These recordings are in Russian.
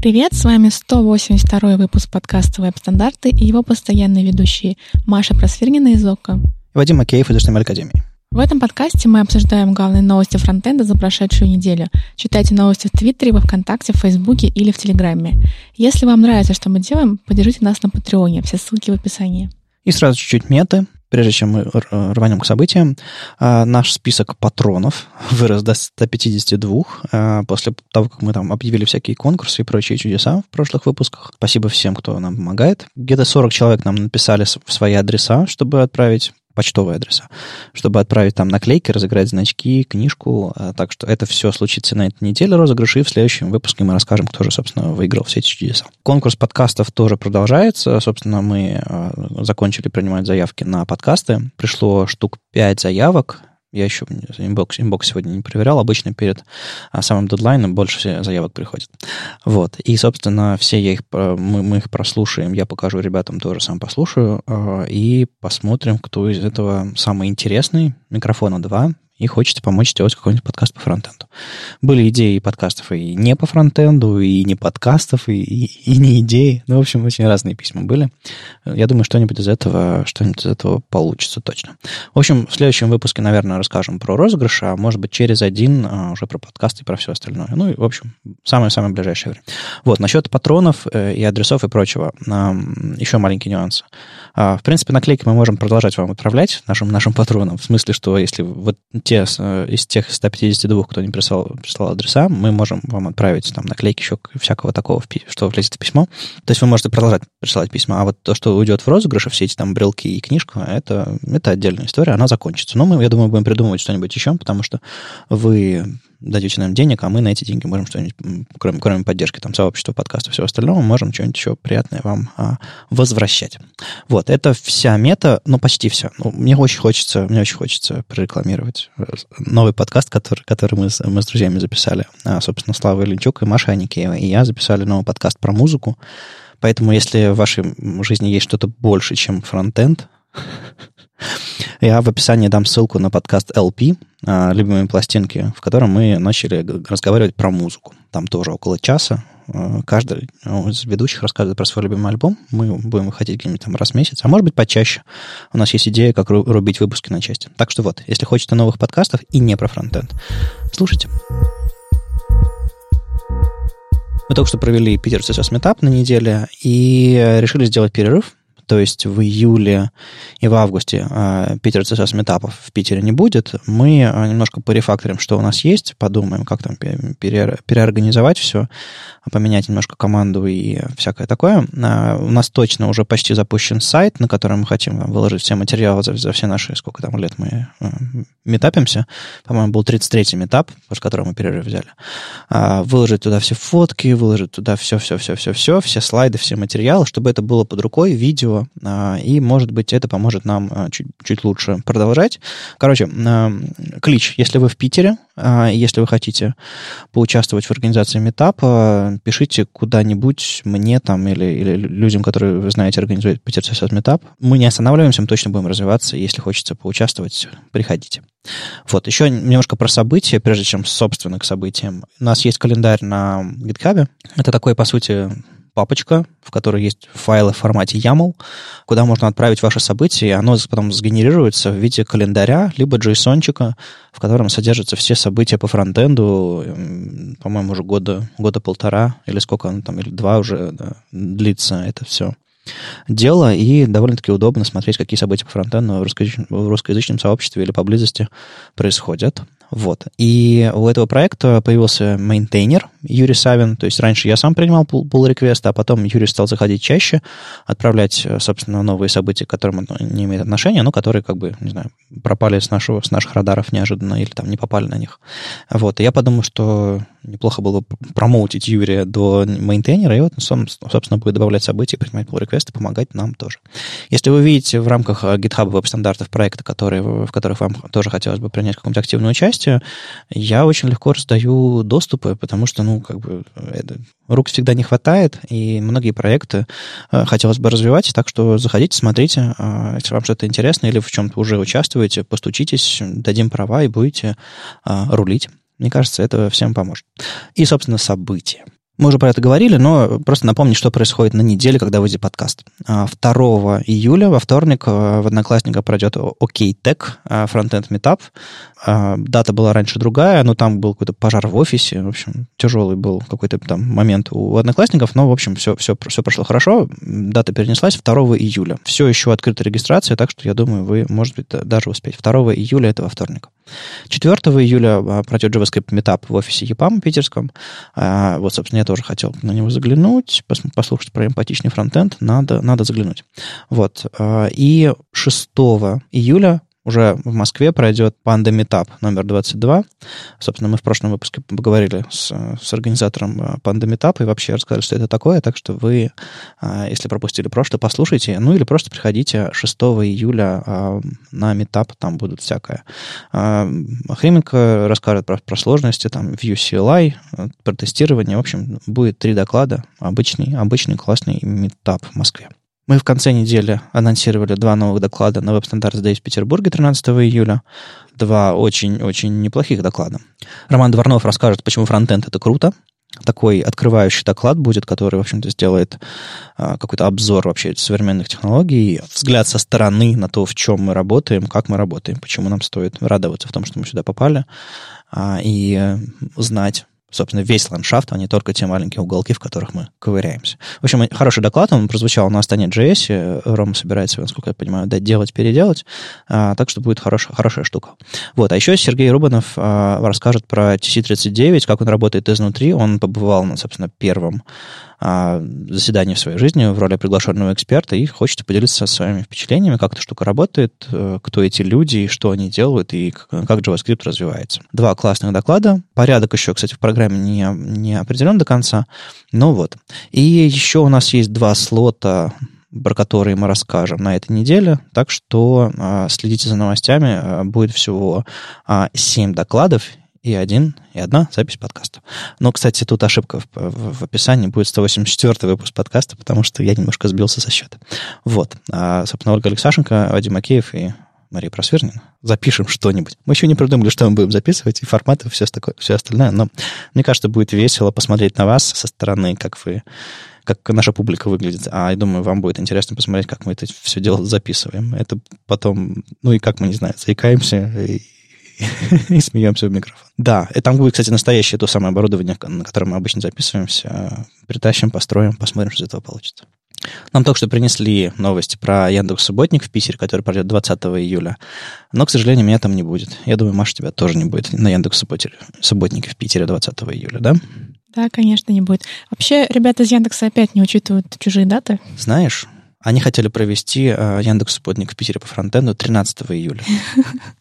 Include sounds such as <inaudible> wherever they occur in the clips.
Привет, с вами 182 выпуск подкаста «Веб-стандарты» и его постоянные ведущие Маша Просвирнина из ОКО. Вадим Макеев из HTML Академии. В этом подкасте мы обсуждаем главные новости фронтенда за прошедшую неделю. Читайте новости в Твиттере, во Вконтакте, в Фейсбуке или в Телеграме. Если вам нравится, что мы делаем, поддержите нас на Патреоне. Все ссылки в описании. И сразу чуть-чуть меты прежде чем мы рванем к событиям, а, наш список патронов <laughs> вырос до 152 а, после того, как мы там объявили всякие конкурсы и прочие чудеса в прошлых выпусках. Спасибо всем, кто нам помогает. Где-то 40 человек нам написали свои адреса, чтобы отправить почтовые адреса, чтобы отправить там наклейки, разыграть значки, книжку. А, так что это все случится на этой неделе розыгрыш, и в следующем выпуске мы расскажем, кто же, собственно, выиграл все эти чудеса. Конкурс подкастов тоже продолжается. Собственно, мы а, закончили принимать заявки на подкасты. Пришло штук 5 заявок. Я еще инбокс, инбокс сегодня не проверял. Обычно перед а, самым дедлайном больше заявок приходит. Вот. И, собственно, все я их, мы, мы их прослушаем. Я покажу ребятам тоже сам послушаю. А, и посмотрим, кто из этого самый интересный. Микрофона два и хочется помочь сделать какой-нибудь подкаст по фронтенду. Были идеи подкастов и не по фронтенду, и не подкастов, и, и, и не идеи. Ну, в общем, очень разные письма были. Я думаю, что-нибудь из этого, что-нибудь из этого получится точно. В общем, в следующем выпуске, наверное, расскажем про розыгрыш, а может быть, через один а, уже про подкасты и про все остальное. Ну, и, в общем, самое-самое ближайшее время. Вот, насчет патронов э, и адресов и прочего. Еще маленький нюанс. А, в принципе, наклейки мы можем продолжать вам отправлять, нашим, нашим патронам, в смысле, что если вот те э, из тех 152, кто не прислал, прислал адреса, мы можем вам отправить там наклейки еще всякого такого, что влезет в письмо. То есть вы можете продолжать присылать письма, а вот то, что уйдет в розыгрыш, все эти там брелки и книжка, это, это отдельная история, она закончится. Но мы, я думаю, будем придумывать что-нибудь еще, потому что вы дадите нам денег, а мы на эти деньги можем что-нибудь, кроме, кроме поддержки там, сообщества, подкаста всего остального, можем что-нибудь еще приятное вам а, возвращать. Вот, это вся мета, ну, почти все. Ну, мне очень хочется, мне очень хочется прорекламировать э, новый подкаст, который, который мы, с, мы с друзьями записали. А, собственно, Слава Ильичук и Маша Аникеева и я записали новый подкаст про музыку. Поэтому, если в вашей жизни есть что-то больше, чем фронтенд, <laughs> я в описании дам ссылку на подкаст LP, а, любимые пластинки, в котором мы начали разговаривать про музыку. Там тоже около часа. А, каждый из ведущих рассказывает про свой любимый альбом. Мы будем выходить где-нибудь там раз в месяц, а может быть почаще. У нас есть идея, как рубить выпуски на части. Так что вот, если хотите новых подкастов и не про фронтенд, слушайте. Мы только что провели Питер CSS Meetup на неделе и решили сделать перерыв то есть в июле и в августе э, Питер CSS метапов в Питере не будет, мы э, немножко порефакторим, что у нас есть, подумаем, как там пере, переорганизовать все, поменять немножко команду и всякое такое. У нас точно уже почти запущен сайт, на котором мы хотим выложить все материалы за, за все наши, сколько там лет мы метапимся. По-моему, был 33-й метап, после которого мы перерыв взяли. Выложить туда все фотки, выложить туда все-все-все-все-все, все слайды, все материалы, чтобы это было под рукой, видео, а, и, может быть, это поможет нам а, чуть, чуть лучше продолжать. Короче, а, клич, если вы в Питере, если вы хотите поучаствовать в организации метапа, пишите куда-нибудь мне там или, или людям, которые, вы знаете, организуют Питер CSS метап. Мы не останавливаемся, мы точно будем развиваться. Если хочется поучаствовать, приходите. Вот, еще немножко про события, прежде чем, собственно, к событиям. У нас есть календарь на GitHub. Это такой, по сути, папочка, в которой есть файлы в формате YAML, куда можно отправить ваши события, и оно потом сгенерируется в виде календаря, либо json в котором содержатся все события по фронтенду, по-моему, уже года, года полтора, или сколько оно там, или два уже да, длится это все дело, и довольно-таки удобно смотреть, какие события по фронтенду в русскоязычном, в русскоязычном сообществе или поблизости происходят. Вот. И у этого проекта появился мейнтейнер Юрий Савин. То есть раньше я сам принимал pull request'а потом Юрий стал заходить чаще, отправлять, собственно, новые события, к которым он не имеет отношения, но которые, как бы, не знаю, пропали с, нашего, с наших радаров неожиданно или там не попали на них. Вот. И я подумал, что неплохо было промоутить Юрия до мейнтейнера, и вот, собственно, будет добавлять события, принимать pull реквесты помогать нам тоже. Если вы видите в рамках GitHub веб-стандартов проекта, которые, в которых вам тоже хотелось бы принять какое-нибудь активное участие, я очень легко раздаю доступы, потому что, ну, как бы, это, рук всегда не хватает, и многие проекты э, хотелось бы развивать, так что заходите, смотрите, э, если вам что-то интересно или в чем-то уже участвуете, постучитесь, дадим права и будете э, рулить. Мне кажется, это всем поможет. И, собственно, события. Мы уже про это говорили, но просто напомню, что происходит на неделе, когда выйдет подкаст. 2 а, июля, во вторник, э, в Одноклассниках пройдет OKTech Frontend Meetup. А, дата была раньше другая, но там был какой-то пожар в офисе. В общем, тяжелый был какой-то там момент у Одноклассников, но, в общем, все, все, все прошло хорошо. Дата перенеслась 2 июля. Все еще открыта регистрация, так что я думаю, вы, может быть, даже успеть. 2 июля это во вторник. 4 июля а, пройдет JavaScript Meetup в офисе EPAM питерском. Вот, собственно, я тоже хотел на него заглянуть, послушать про эмпатичный фронтенд. Надо, надо заглянуть. Вот. А, и 6 июля уже в Москве пройдет Panda Meetup номер 22. Собственно, мы в прошлом выпуске поговорили с, с организатором э, Panda Meetup и вообще рассказали, что это такое, так что вы, э, если пропустили прошлое, послушайте, ну или просто приходите 6 июля э, на Meetup, там будут всякое. Хрименко расскажет про, про сложности, там, Vue CLI, про тестирование, в общем, будет три доклада, обычный, обычный классный Meetup в Москве. Мы в конце недели анонсировали два новых доклада на Web Standards Day в Петербурге 13 июля. Два очень-очень неплохих доклада. Роман Дворнов расскажет, почему фронтенд — это круто. Такой открывающий доклад будет, который, в общем-то, сделает а, какой-то обзор вообще современных технологий, взгляд со стороны на то, в чем мы работаем, как мы работаем, почему нам стоит радоваться в том, что мы сюда попали, а, и э, знать, собственно, весь ландшафт, а не только те маленькие уголки, в которых мы ковыряемся. В общем, хороший доклад, он прозвучал на Астане JS. Рома собирается, насколько я понимаю, делать, переделать. А, так что будет хорошая, хорошая штука. Вот. А еще Сергей Рубанов а, расскажет про TC39, как он работает изнутри. Он побывал, на, собственно, первом а, заседание в своей жизни в роли приглашенного эксперта и хочет поделиться своими впечатлениями, как эта штука работает, э, кто эти люди, что они делают и как JavaScript развивается. Два классных доклада. Порядок еще, кстати, в программе не, не определен до конца. Ну вот. И еще у нас есть два слота про которые мы расскажем на этой неделе. Так что э, следите за новостями. Э, будет всего э, 7 докладов, и один, и одна запись подкаста. Но, кстати, тут ошибка в, в, в описании будет 184 выпуск подкаста, потому что я немножко сбился со счета. Вот. А, собственно, Ольга Алексашенко, Вадим Макеев и Мария Просвернина. Запишем что-нибудь. Мы еще не придумали, что мы будем записывать, и форматы, и все, такое, все остальное. Но мне кажется, будет весело посмотреть на вас со стороны, как вы как наша публика выглядит. А я думаю, вам будет интересно посмотреть, как мы это все дело записываем. Это потом, ну и как мы, не знаю, заикаемся и <laughs> и смеемся в микрофон. Да, и там будет, кстати, настоящее то самое оборудование, на котором мы обычно записываемся. Притащим, построим, посмотрим, что из этого получится. Нам только что принесли новости про Яндекс Субботник в Питере, который пройдет 20 июля. Но, к сожалению, меня там не будет. Я думаю, Маша, тебя тоже не будет на Яндекс Субботнике в Питере 20 июля, да? Да, конечно, не будет. Вообще, ребята из Яндекса опять не учитывают чужие даты. Знаешь, они хотели провести э, Яндекс Субботник в Питере по фронтенду 13 июля. <laughs>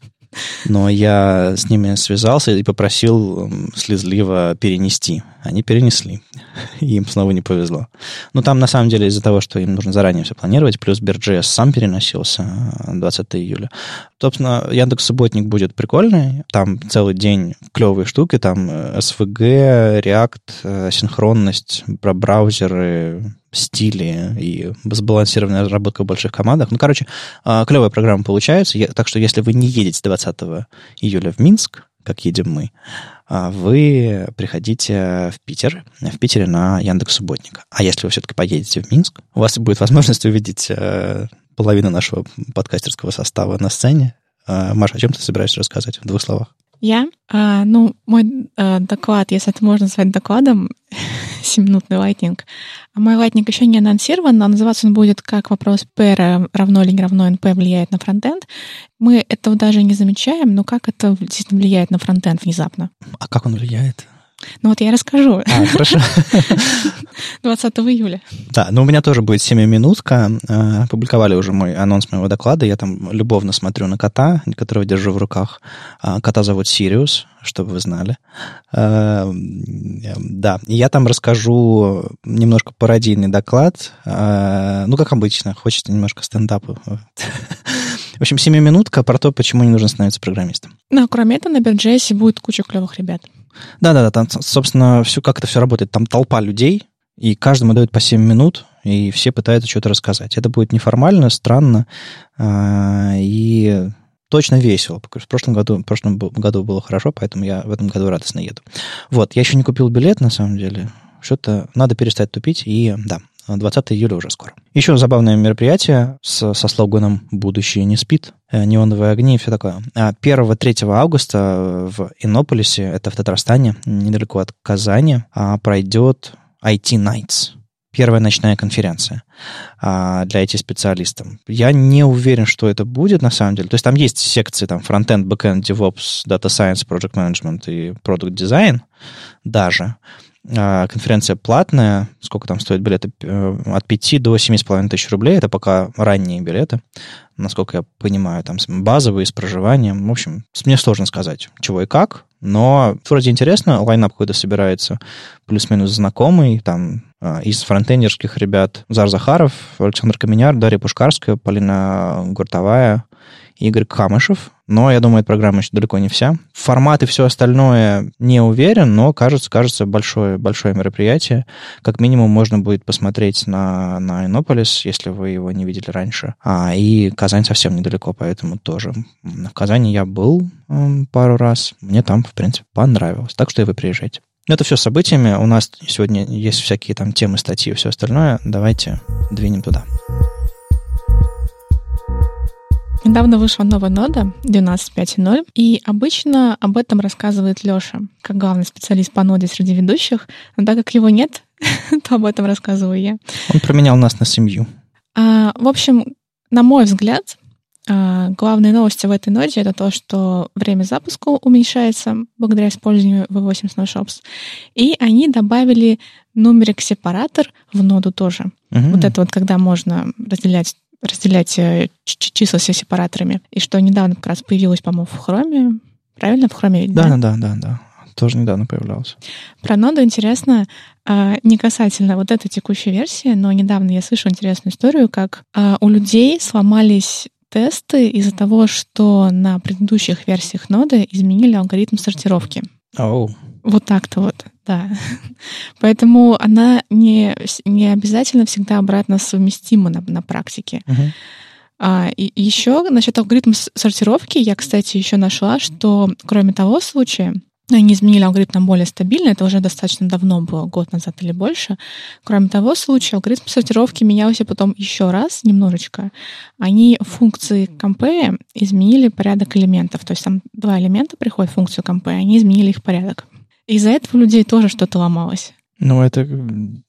Но я с ними связался и попросил слезливо перенести. Они перенесли. <laughs> Им снова не повезло. Ну, там, на самом деле, из-за того, что им нужно заранее все планировать, плюс BirJS сам переносился 20 э, июля. Собственно, Яндекс Субботник будет прикольный. Там целый день клевые штуки. Там SVG, э, React, э, синхронность, про браузеры, стиле и сбалансированная разработка в больших командах. Ну, короче, а, клевая программа получается. Так что если вы не едете 20 июля в Минск, как едем мы, а, вы приходите в Питер, в Питере на Яндекс Субботник. А если вы все-таки поедете в Минск, у вас будет возможность увидеть э, половину нашего подкастерского состава на сцене. А, Маша, о чем ты собираешься рассказать в двух словах? Я? А, ну, мой а, доклад, если это можно назвать докладом, <laughs> 7-минутный лайтнинг. А мой lightning еще не анонсирован, но называться он будет как вопрос P равно или не равно NP влияет на фронтенд. Мы этого даже не замечаем, но как это действительно влияет на фронтенд внезапно? А как он влияет? Ну вот я расскажу. А, хорошо. <laughs> 20 июля. Да, ну у меня тоже будет 7-минутка. Э, Публиковали уже мой анонс моего доклада. Я там любовно смотрю на кота, которого держу в руках. А, кота зовут Сириус, чтобы вы знали. Э, да, я там расскажу немножко пародийный доклад. Ну, как обычно, хочется немножко стендапа. В общем, 7-минутка про то, почему не нужно становиться программистом. Ну, а кроме этого, на Бирджесе будет куча клевых ребят. Да-да-да, там, собственно, все, как это все работает. Там толпа людей, и каждому дают по 7 минут, и все пытаются что-то рассказать. Это будет неформально, странно, а, и точно весело. В прошлом году, в прошлом году было хорошо, поэтому я в этом году радостно еду. Вот, я еще не купил билет, на самом деле. что-то надо перестать тупить, и да, 20 июля уже скоро. Еще забавное мероприятие с, со слоганом «Будущее не спит», неоновые огни и все такое. 1-3 а августа в Иннополисе, это в Татарстане, недалеко от Казани, а, пройдет IT Nights первая ночная конференция а, для IT-специалистов. Я не уверен, что это будет на самом деле. То есть там есть секции там фронтенд, backend, DevOps, Data Science, Project Management и Product Design даже. Конференция платная. Сколько там стоит билеты? Э, от 5 до 7,5 тысяч рублей. Это пока ранние билеты, насколько я понимаю. Там базовые с проживанием. В общем, мне сложно сказать, чего и как. Но вроде интересно. Лайнап какой-то собирается плюс-минус знакомый. Там а, из фронтендерских ребят Зар Захаров, Александр Каменяр, Дарья Пушкарская, Полина Гуртовая, Игорь Камышев. Но, я думаю, эта программа еще далеко не вся. Формат и все остальное не уверен, но кажется, кажется большое, большое мероприятие. Как минимум можно будет посмотреть на, на Иннополис, если вы его не видели раньше. А, и Казань совсем недалеко, поэтому тоже. В Казани я был э, пару раз. Мне там, в принципе, понравилось. Так что и вы приезжайте. Это все событиями. У нас сегодня есть всякие там темы, статьи и все остальное. Давайте двинем туда. Недавно вышла новая нода 12.5.0, и обычно об этом рассказывает Леша, как главный специалист по ноде среди ведущих, но так как его нет, <laughs> то об этом рассказываю я. Он променял нас на семью. А, в общем, на мой взгляд, а, главные новости в этой ноде это то, что время запуска уменьшается благодаря использованию V8 Snowshops, и они добавили нумерик сепаратор в ноду тоже. Угу. Вот это вот, когда можно разделять разделять э, числа с сепараторами. И что недавно как раз появилось, по-моему, в хроме. Правильно? В хроме ведь, да? Да, да, да, да. Тоже недавно появлялся. Про ноду интересно, а, не касательно вот этой текущей версии, но недавно я слышала интересную историю, как а, у людей сломались тесты из-за того, что на предыдущих версиях ноды изменили алгоритм сортировки. Oh. Вот так-то вот, да. <laughs> Поэтому она не, не обязательно всегда обратно совместима на, на практике. Uh-huh. А, и еще насчет алгоритма сортировки я, кстати, еще нашла, что кроме того случая, они изменили алгоритм на более стабильный, это уже достаточно давно было, год назад или больше. Кроме того случая, алгоритм сортировки менялся потом еще раз немножечко. Они функции компе изменили порядок элементов. То есть там два элемента приходят в функцию компе, они изменили их порядок. Из-за этого у людей тоже что-то ломалось. Ну, это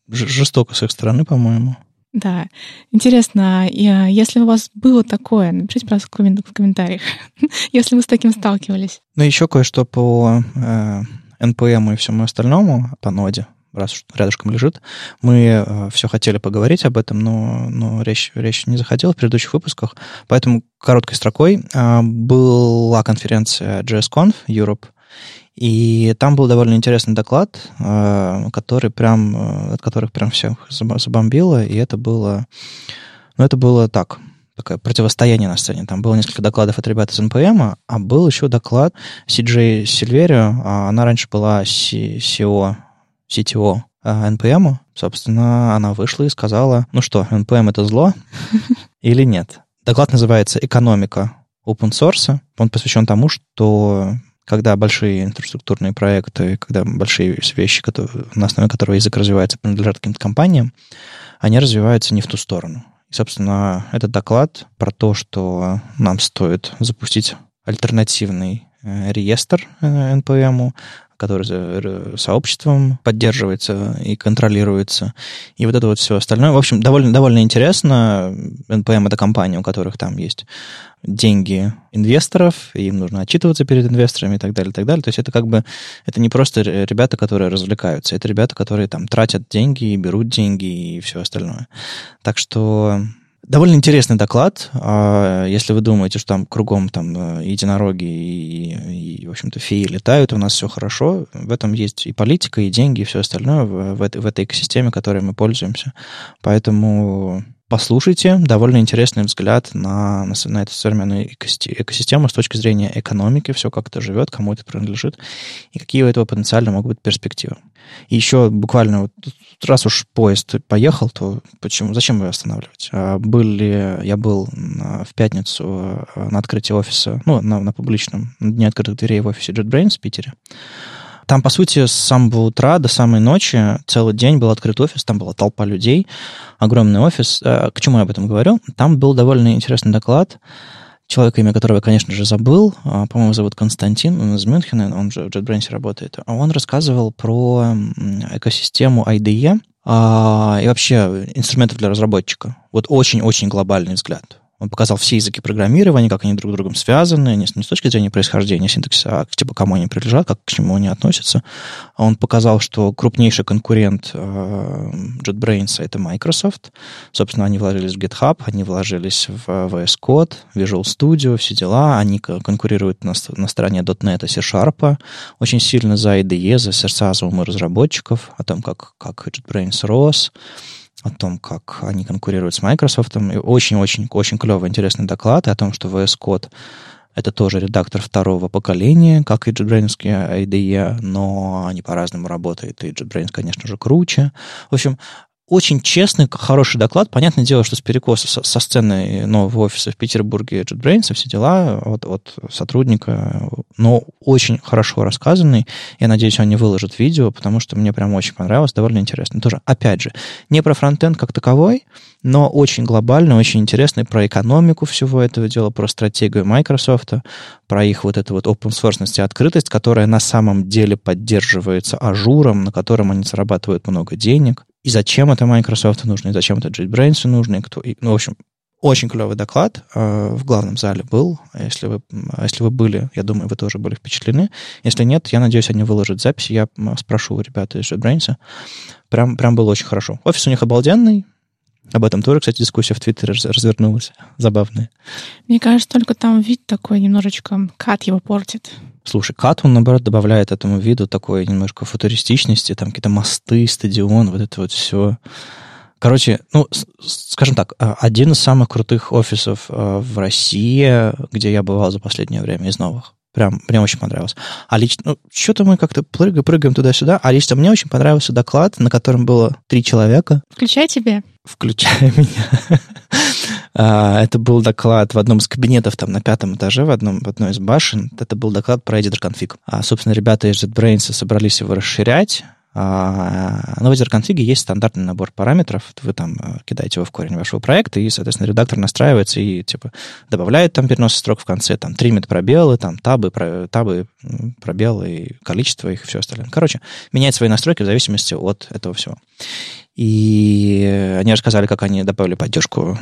жестоко с их стороны, по-моему. Да. Интересно, а, если у вас было такое, напишите, пожалуйста, в комментариях, <laughs> если вы с таким сталкивались. Ну, еще кое-что по э, NPM и всему остальному, по ноде, раз уж рядышком лежит. Мы э, все хотели поговорить об этом, но, но речь, речь не заходила в предыдущих выпусках. Поэтому короткой строкой э, была конференция JSConf Europe, и там был довольно интересный доклад, э, который прям, э, от которых прям всех забомбило, и это было, ну, это было так, такое противостояние на сцене. Там было несколько докладов от ребят из NPM, а был еще доклад CJ Сильверио, а она раньше была CEO, CTO NPM, собственно, она вышла и сказала, ну что, NPM это зло <laughs> или нет? Доклад называется «Экономика open source». Он посвящен тому, что когда большие инфраструктурные проекты, когда большие вещи, которые, на основе которого язык развивается, принадлежат каким-то компаниям, они развиваются не в ту сторону. И, собственно, этот доклад про то, что нам стоит запустить альтернативный э, реестр э, NPM, который сообществом поддерживается и контролируется, и вот это вот все остальное. В общем, довольно, довольно интересно. NPM — это компания, у которых там есть деньги инвесторов, и им нужно отчитываться перед инвесторами и так далее, и так далее. То есть это как бы, это не просто ребята, которые развлекаются, это ребята, которые там тратят деньги, и берут деньги и все остальное. Так что Довольно интересный доклад. А, если вы думаете, что там кругом там э, единороги и, и в общем-то, феи летают, у нас все хорошо, в этом есть и политика, и деньги, и все остальное в, в, в этой экосистеме, которой мы пользуемся. Поэтому послушайте. Довольно интересный взгляд на, на, на эту современную экосистему с точки зрения экономики, все как это живет, кому это принадлежит, и какие у этого потенциально могут быть перспективы. И еще буквально, вот, раз уж поезд поехал, то почему, зачем его останавливать? А были, я был в пятницу э, на открытии офиса, ну, на, на публичном, на дне открытых дверей в офисе JetBrains в Питере, там, по сути, с самого утра до самой ночи целый день был открыт офис, там была толпа людей, огромный офис. К чему я об этом говорю? Там был довольно интересный доклад человека, имя которого я, конечно же, забыл, а, по-моему, зовут Константин, он из Мюнхена, он же в JetBrains работает, а он рассказывал про экосистему IDE а, и вообще инструментов для разработчика. Вот очень-очень глобальный взгляд. Он показал все языки программирования, как они друг с другом связаны, не, не с точки зрения происхождения синтаксиса, а типа кому они принадлежат, как к чему они относятся. Он показал, что крупнейший конкурент э, JetBrains — это Microsoft. Собственно, они вложились в GitHub, они вложились в VS Code, Visual Studio, все дела. Они конкурируют на, на стороне .NET и C-Sharp очень сильно за IDE, за сердца за умы разработчиков, о том, как, как JetBrains рос о том, как они конкурируют с Microsoft. И очень-очень-очень клевый, интересный доклад о том, что VS Code это тоже редактор второго поколения, как и JetBrains IDE, но они по-разному работают, и JetBrains, конечно же, круче. В общем, очень честный, хороший доклад. Понятное дело, что с перекоса со, со сцены нового офиса в Петербурге JetBrains, все дела от, от сотрудника, но очень хорошо рассказанный. Я надеюсь, он не выложит видео, потому что мне прям очень понравилось, довольно интересно. Тоже, опять же, не про фронтенд как таковой, но очень глобально, очень интересный про экономику всего этого дела, про стратегию Microsoft, про их вот эту вот open source и открытость, которая на самом деле поддерживается Azure'ом, на котором они зарабатывают много денег и зачем это Microsoft нужно, и зачем это JetBrains нужно, и кто... И, ну, в общем, очень клевый доклад э, в главном зале был. Если вы, если вы были, я думаю, вы тоже были впечатлены. Если нет, я надеюсь, они выложат запись. Я спрошу у ребят из JetBrains. Прям, прям было очень хорошо. Офис у них обалденный. Об этом тоже, кстати, дискуссия в Твиттере развернулась. Забавная. Мне кажется, только там вид такой немножечко кат его портит. Слушай, Кат, он, наоборот, добавляет этому виду такой немножко футуристичности, там какие-то мосты, стадион, вот это вот все. Короче, ну, скажем так, а, один из самых крутых офисов а, в России, где я бывал за последнее время из новых. Прям, мне очень понравилось. А лично, ну, что-то мы как-то прыгаем, прыгаем туда-сюда. А лично мне очень понравился доклад, на котором было три человека. Включай тебе. Включай <laughs> меня. А, это был доклад в одном из кабинетов там на пятом этаже, в, одном, в одной из башен. Это был доклад про editor config. А, собственно, ребята из JetBrains собрались его расширять. А, но в editor config есть стандартный набор параметров. Вы там э, кидаете его в корень вашего проекта, и, соответственно, редактор настраивается и типа добавляет там перенос строк в конце, там тримит пробелы, там табы, про, табы, пробелы, количество их и все остальное. Короче, меняет свои настройки в зависимости от этого всего. И они рассказали, как они добавили поддержку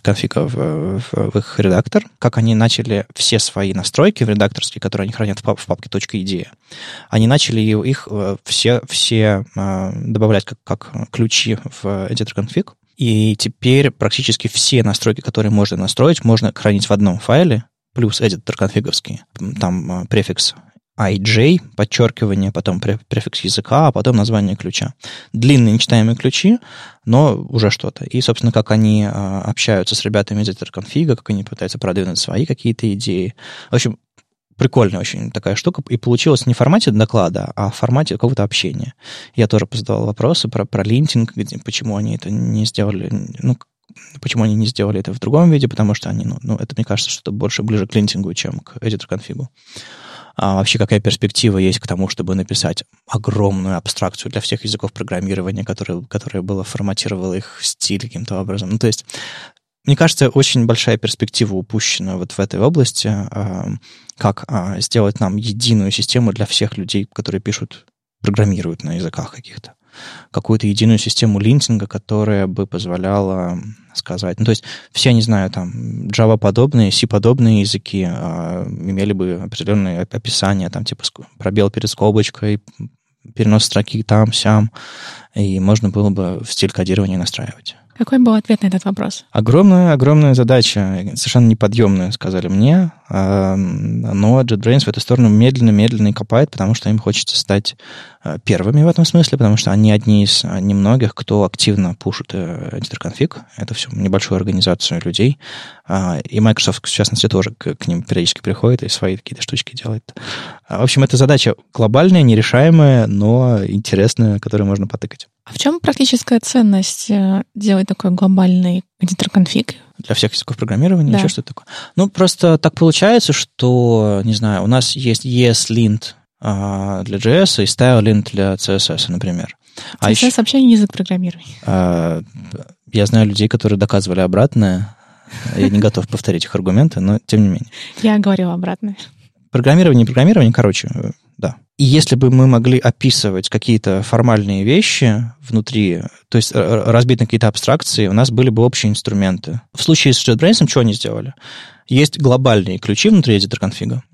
конфига в, в, в их редактор, как они начали все свои настройки в редакторские, которые они хранят в, пап, в папке .ide, они начали их э, все, все э, добавлять как, как ключи в editor config. И теперь практически все настройки, которые можно настроить, можно хранить в одном файле, плюс эдитор конфиговский. Там э, префикс IJ, подчеркивание, потом префикс языка, а потом название ключа. Длинные нечитаемые ключи, но уже что-то. И, собственно, как они а, общаются с ребятами из конфига, как они пытаются продвинуть свои какие-то идеи. В общем, прикольная очень такая штука. И получилось не в формате доклада, а в формате какого-то общения. Я тоже задавал вопросы про, про линтинг, почему они это не сделали, ну, почему они не сделали это в другом виде, потому что они, ну, ну это, мне кажется, что это больше ближе к линтингу, чем к editor конфигу а вообще какая перспектива есть к тому, чтобы написать огромную абстракцию для всех языков программирования, которая, которая была, форматировала их стиль каким-то образом. Ну, то есть мне кажется, очень большая перспектива упущена вот в этой области, а, как а, сделать нам единую систему для всех людей, которые пишут, программируют на языках каких-то какую-то единую систему линтинга, которая бы позволяла сказать. Ну, то есть все, не знаю, там, Java-подобные, C-подобные языки э, имели бы определенные описания, там, типа пробел перед скобочкой, перенос строки там, сям, и можно было бы в стиль кодирования настраивать. Какой был ответ на этот вопрос? Огромная, огромная задача, совершенно неподъемная, сказали мне. А, но JetBrains в эту сторону медленно-медленно и копает, потому что им хочется стать а, первыми в этом смысле, потому что они одни из а, немногих, кто активно пушит editor config. Это все небольшую организацию людей. И Microsoft, в частности, тоже к, ним периодически приходит и свои какие-то штучки делает. В общем, это задача глобальная, нерешаемая, но интересная, которую можно потыкать. А в чем практическая ценность э, делать такой глобальный editor конфиг? Для всех языков программирования, да. еще что-то такое. Ну, просто так получается, что, не знаю, у нас есть ESLint а, для JS и StyleLint для CSS, например. CSS а еще, вообще не язык программирования. А, я знаю людей, которые доказывали обратное. Я не готов повторить их аргументы, но тем не менее. Я говорила обратное. Программирование, не программирование, короче, да. И если бы мы могли описывать какие-то формальные вещи внутри, то есть разбить на какие-то абстракции, у нас были бы общие инструменты. В случае с JetBrains что они сделали? Есть глобальные ключи внутри editor конфига.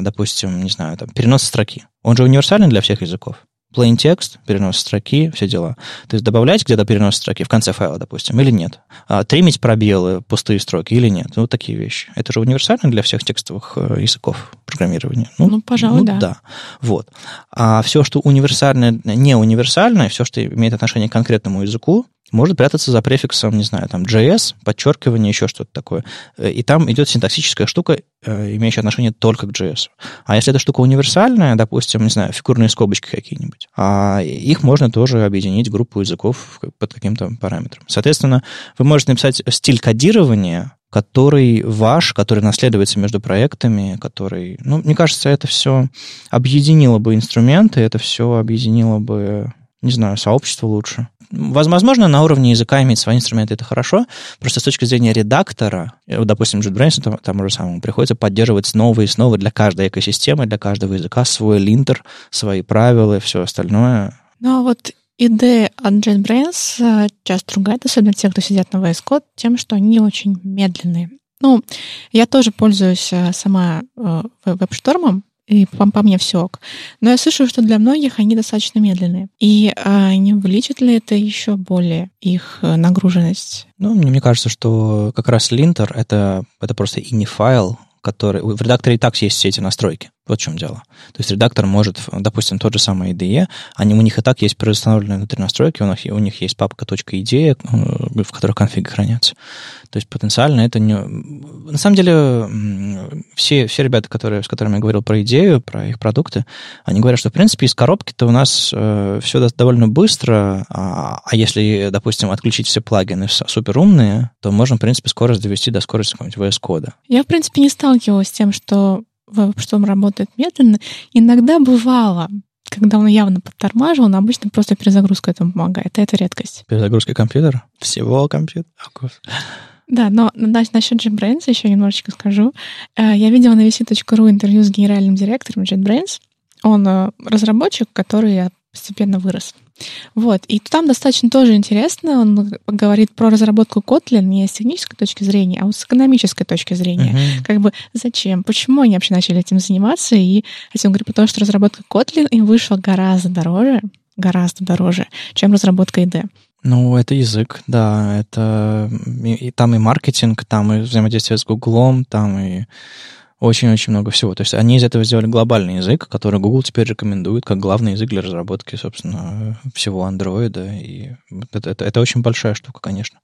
Допустим, не знаю, там, перенос строки. Он же универсален для всех языков plain текст, перенос строки, все дела. То есть добавлять где-то перенос строки в конце файла, допустим, или нет. А, тримить пробелы, пустые строки или нет. Ну, вот такие вещи. Это же универсально для всех текстовых э, языков программирования. Ну, ну пожалуй, ну, да. да. Вот. А все, что универсальное, не универсальное, все, что имеет отношение к конкретному языку, может прятаться за префиксом, не знаю, там JS, подчеркивание, еще что-то такое. Э, и там идет синтаксическая штука, э, имеющая отношение только к JS. А если эта штука универсальная, допустим, не знаю, фигурные скобочки какие-нибудь, а их можно тоже объединить в группу языков под каким-то параметром. Соответственно, вы можете написать стиль кодирования, который ваш, который наследуется между проектами, который, ну, мне кажется, это все объединило бы инструменты, это все объединило бы, не знаю, сообщество лучше. Возможно, на уровне языка иметь свои инструменты это хорошо, просто с точки зрения редактора, э, допустим, JetBrains там, тому же самому приходится поддерживать снова и снова для каждой экосистемы, для каждого языка свой линтер, свои правила и все остальное. Ну, а вот идея от JetBrains э, часто ругает, особенно те, кто сидят на VS Code, тем, что они очень медленные. Ну, я тоже пользуюсь э, сама веб-штормом, и по, по мне все ок. Но я слышу, что для многих они достаточно медленные. И а, не увеличит ли это еще более их э, нагруженность? Ну, мне кажется, что как раз линтер это, это просто ini файл, который... В редакторе и так есть все эти настройки. Вот в чем дело. То есть редактор может, допустим, тот же самый IDE, они, у них и так есть предустановленные внутри настройки, у них, у них есть папка .idea, э, в которой конфиги хранятся. То есть потенциально это не... На самом деле, все, все ребята, которые, с которыми я говорил про идею, про их продукты, они говорят, что, в принципе, из коробки-то у нас э, все довольно быстро, а, а если, допустим, отключить все плагины супер умные, то можно, в принципе, скорость довести до скорости какого-нибудь VS-кода. Я, в принципе, не сталкивалась с тем, что что он работает медленно. Иногда бывало, когда он явно подтормаживал, но обычно просто перезагрузка этому помогает. Это редкость. Перезагрузка компьютера? Всего компьютера? Да, но насчет JetBrains еще немножечко скажу. Э, я видела на vc.ru интервью с генеральным директором JetBrains. Он э, разработчик, который постепенно вырос. Вот. И там достаточно тоже интересно. Он говорит про разработку Kotlin не с технической точки зрения, а с экономической точки зрения. Uh-huh. Как бы зачем? Почему они вообще начали этим заниматься? И он говорит, потому что разработка Kotlin им вышла гораздо дороже, гораздо дороже, чем разработка IDE. Ну, это язык, да, это и, и там и маркетинг, там и взаимодействие с Гуглом, там и очень-очень много всего. То есть они из этого сделали глобальный язык, который Google теперь рекомендует как главный язык для разработки, собственно, всего Android. И это, это, это очень большая штука, конечно.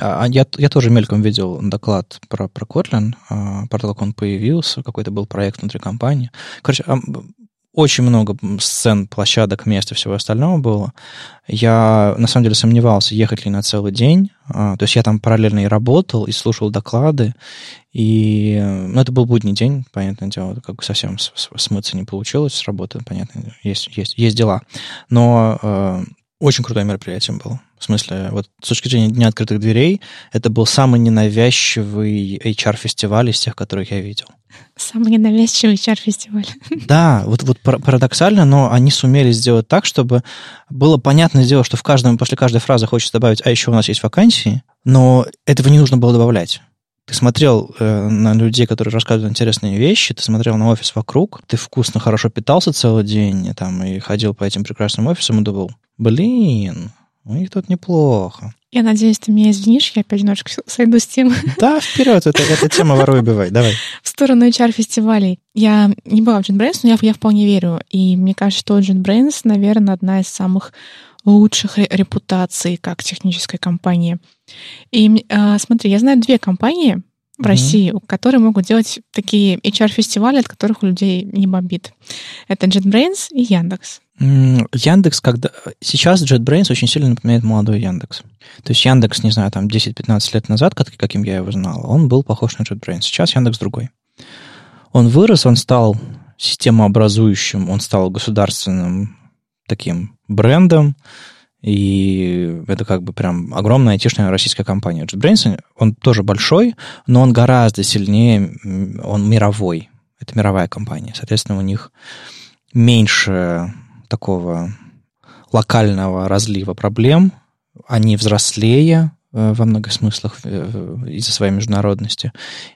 А, а я, я тоже мельком видел доклад про, про Kotlin, а, про то, как он появился, какой-то был проект внутри компании. Короче, очень много сцен, площадок, мест и всего остального было. Я, на самом деле, сомневался, ехать ли на целый день. А, то есть я там параллельно и работал, и слушал доклады. И, ну, это был будний день, понятное дело, как бы совсем смыться не получилось с работы, понятно, есть, есть, есть дела. Но э, очень крутое мероприятие было. В смысле, вот с точки зрения Дня открытых дверей, это был самый ненавязчивый HR-фестиваль из тех, которых я видел. Самый ненавязчивый HR-фестиваль. <laughs> Да, вот, вот парадоксально, но они сумели сделать так, чтобы было понятно дело, что в каждом, после каждой фразы хочется добавить, а еще у нас есть вакансии, но этого не нужно было добавлять. Ты смотрел э, на людей, которые рассказывают интересные вещи, ты смотрел на офис вокруг, ты вкусно, хорошо питался целый день там, и ходил по этим прекрасным офисам и думал, блин, у них тут неплохо. Я надеюсь, ты меня извинишь, я опять немножко сойду с темы. <laughs> Да, вперед, это, эта тема воруй убивай, давай. В сторону HR-фестивалей. Я не была в JetBrains, но я, я вполне верю. И мне кажется, что JetBrains, наверное, одна из самых лучших репутаций как технической компании. И э, смотри, я знаю две компании в mm-hmm. России, которые могут делать такие HR-фестивали, от которых у людей не бомбит. Это JetBrains и Яндекс. Яндекс, когда... Сейчас JetBrains очень сильно напоминает молодой Яндекс. То есть Яндекс, не знаю, там 10-15 лет назад, как, каким я его знал, он был похож на JetBrains. Сейчас Яндекс другой. Он вырос, он стал системообразующим, он стал государственным таким брендом, и это как бы прям огромная айтишная российская компания. JetBrains, он тоже большой, но он гораздо сильнее, он мировой. Это мировая компания. Соответственно, у них меньше такого локального разлива проблем. Они взрослее, во многих смыслах э, из-за своей международности,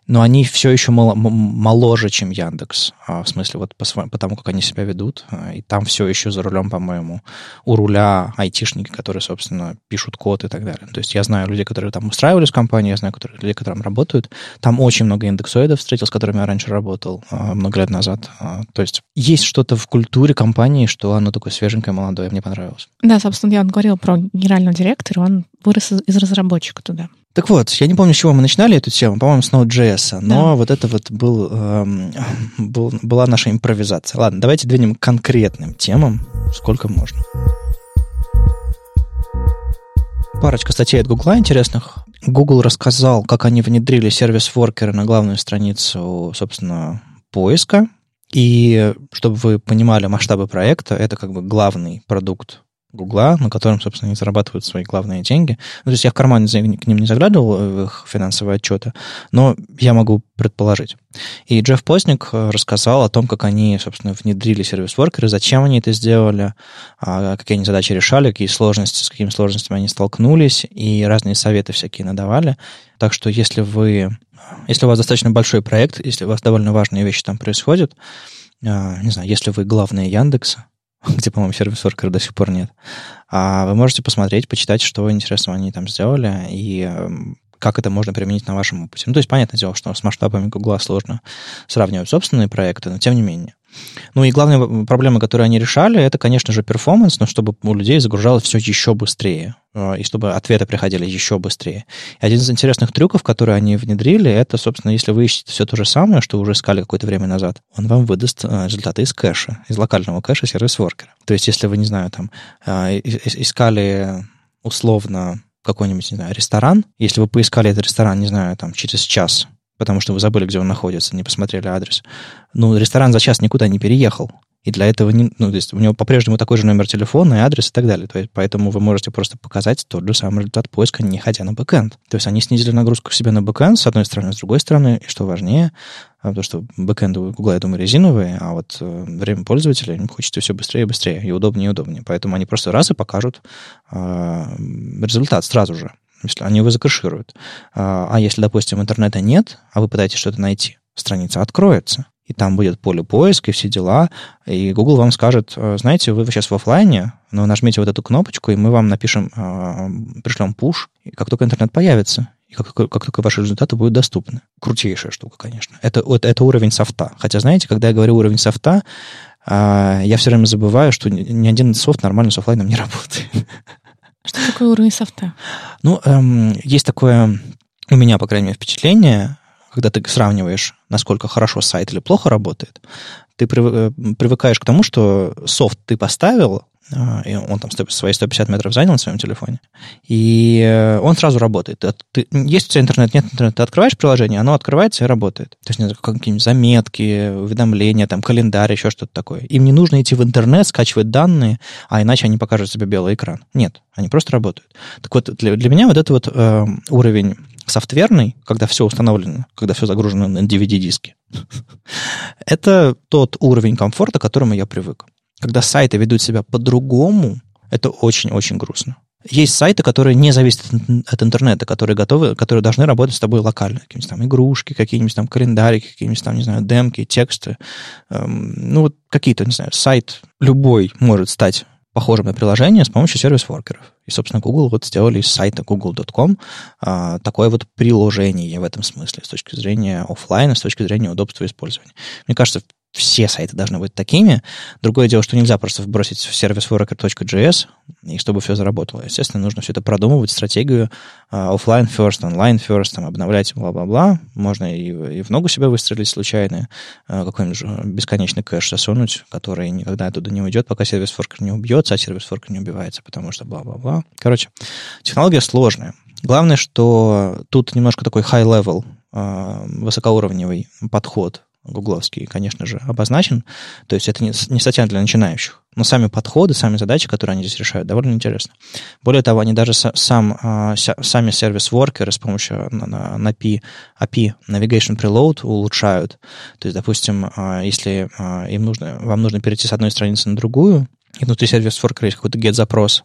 но они все еще мало, моложе, чем Яндекс, а, в смысле вот по, по тому, как они себя ведут, и там все еще за рулем, по-моему, у руля айтишники, которые, собственно, пишут код и так далее. То есть я знаю людей, которые там устраивались в компании, я знаю которые, людей, которые там работают. Там очень много индексоидов встретил, с которыми я раньше работал много лет назад. То есть есть что-то в культуре компании, что оно такое свеженькое, молодое, мне понравилось. Да, собственно, я вот говорила про генерального директора, он вырос из разработчика туда. Так вот, я не помню, с чего мы начинали эту тему, по-моему, с Node.js, но да. вот это вот был, эм, был, была наша импровизация. Ладно, давайте двинем к конкретным темам, сколько можно. Парочка статей от Гугла интересных. Google рассказал, как они внедрили сервис-воркеры на главную страницу, собственно, поиска. И чтобы вы понимали масштабы проекта, это как бы главный продукт Гугла, на котором, собственно, они зарабатывают свои главные деньги. Ну, то есть я в кармане к ним не заглядывал в их финансовые отчеты, но я могу предположить. И Джефф Постник э, рассказал о том, как они, собственно, внедрили сервис-воркеры, зачем они это сделали, а, какие они задачи решали, какие сложности, с какими сложностями они столкнулись, и разные советы всякие надавали. Так что если вы, если у вас достаточно большой проект, если у вас довольно важные вещи там происходят, а, не знаю, если вы главные Яндекса, <laughs> где, по-моему, сервис-воркера до сих пор нет. А вы можете посмотреть, почитать, что интересного они там сделали, и эм, как это можно применить на вашем опыте. Ну, то есть, понятное дело, что с масштабами Гугла сложно сравнивать собственные проекты, но тем не менее. Ну и главная проблема, которую они решали, это, конечно же, перформанс, но чтобы у людей загружалось все еще быстрее, э, и чтобы ответы приходили еще быстрее. И один из интересных трюков, которые они внедрили, это, собственно, если вы ищете все то же самое, что уже искали какое-то время назад, он вам выдаст э, результаты из кэша, из локального кэша сервис-воркера. То есть если вы, не знаю, там, э, искали условно какой-нибудь, не знаю, ресторан. Если вы поискали этот ресторан, не знаю, там, через час, потому что вы забыли, где он находится, не посмотрели адрес, ну, ресторан за час никуда не переехал. И для этого не, ну, то есть у него по-прежнему такой же номер телефона и адрес и так далее. То есть, поэтому вы можете просто показать тот же самый результат поиска, не ходя на бэкэнд. То есть они снизили нагрузку себе на бэкэнд, с одной стороны, с другой стороны, и что важнее, а, потому что бэкэнды у Google, я думаю, резиновые, а вот э, время пользователя, им хочется все быстрее и быстрее, и удобнее и удобнее. Поэтому они просто раз и покажут э, результат сразу же, если они его закэшируют. А, а если, допустим, интернета нет, а вы пытаетесь что-то найти, страница откроется и там будет поле поиска и все дела, и Google вам скажет, «Э, знаете, вы сейчас в офлайне, но нажмите вот эту кнопочку, и мы вам напишем, э, пришлем пуш, и как только интернет появится, и как, как только ваши результаты будут доступны. Крутейшая штука, конечно. Это, это, это уровень софта. Хотя, знаете, когда я говорю уровень софта, э, я все время забываю, что ни один софт нормально с офлайном не работает. <laughs> Что такое уровень софта? Ну, эм, есть такое у меня, по крайней мере, впечатление, когда ты сравниваешь, насколько хорошо сайт или плохо работает, ты э, привыкаешь к тому, что софт ты поставил, и он там свои 150 метров занял на своем телефоне, и э, он сразу работает. Ты, есть у тебя интернет, нет интернета, ты открываешь приложение, оно открывается и работает. То есть, какие-нибудь заметки, уведомления, там, календарь, еще что-то такое. Им не нужно идти в интернет, скачивать данные, а иначе они покажут себе белый экран. Нет, они просто работают. Так вот, для, для меня вот этот вот э, уровень софтверный, когда все установлено, когда все загружено на DVD-диске, <laughs> это тот уровень комфорта, к которому я привык. Когда сайты ведут себя по-другому, это очень-очень грустно. Есть сайты, которые не зависят от интернета, которые готовы, которые должны работать с тобой локально. Какие-нибудь там игрушки, какие-нибудь там календари, какие-нибудь там, не знаю, демки, тексты. Эм, ну, вот какие-то, не знаю, сайт любой может стать похожим на приложение с помощью сервис-воркеров. И, собственно, Google вот сделали из сайта google.com а, такое вот приложение в этом смысле с точки зрения офлайна, с точки зрения удобства использования. Мне кажется, все сайты должны быть такими. Другое дело, что нельзя просто вбросить в сервис worker.js, и чтобы все заработало. Естественно, нужно все это продумывать, стратегию офлайн uh, first, онлайн first, там, обновлять, бла-бла-бла. Можно и, и в ногу себя выстрелить случайно, uh, какой-нибудь бесконечный кэш засунуть, который никогда оттуда не уйдет, пока сервис воркер не убьется, а сервис воркер не убивается, потому что бла-бла-бла. Короче, технология сложная. Главное, что тут немножко такой high-level, uh, высокоуровневый подход гугловский, конечно же, обозначен. То есть это не, не статья для начинающих. Но сами подходы, сами задачи, которые они здесь решают, довольно интересны. Более того, они даже сам, а, сами сервис-воркеры с помощью API, API Navigation Preload улучшают. То есть, допустим, а, если а, им нужно, вам нужно перейти с одной страницы на другую, и внутри сервис воркера есть какой-то get-запрос,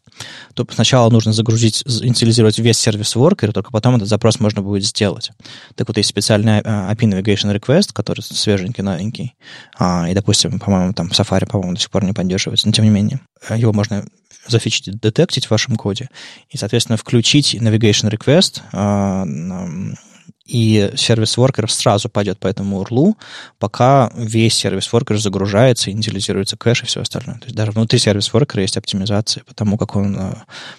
то сначала нужно загрузить, инициализировать весь сервис воркер, только потом этот запрос можно будет сделать. Так вот, есть специальный API Navigation Request, который свеженький, новенький, а, и, допустим, по-моему, там Safari, по-моему, до сих пор не поддерживается, но тем не менее, его можно зафичить, детектить в вашем коде, и, соответственно, включить Navigation Request а, и сервис воркер сразу пойдет по этому URL, пока весь сервис воркер загружается, инициализируется кэш и все остальное. То есть даже внутри сервис воркера есть оптимизация по тому, как он э,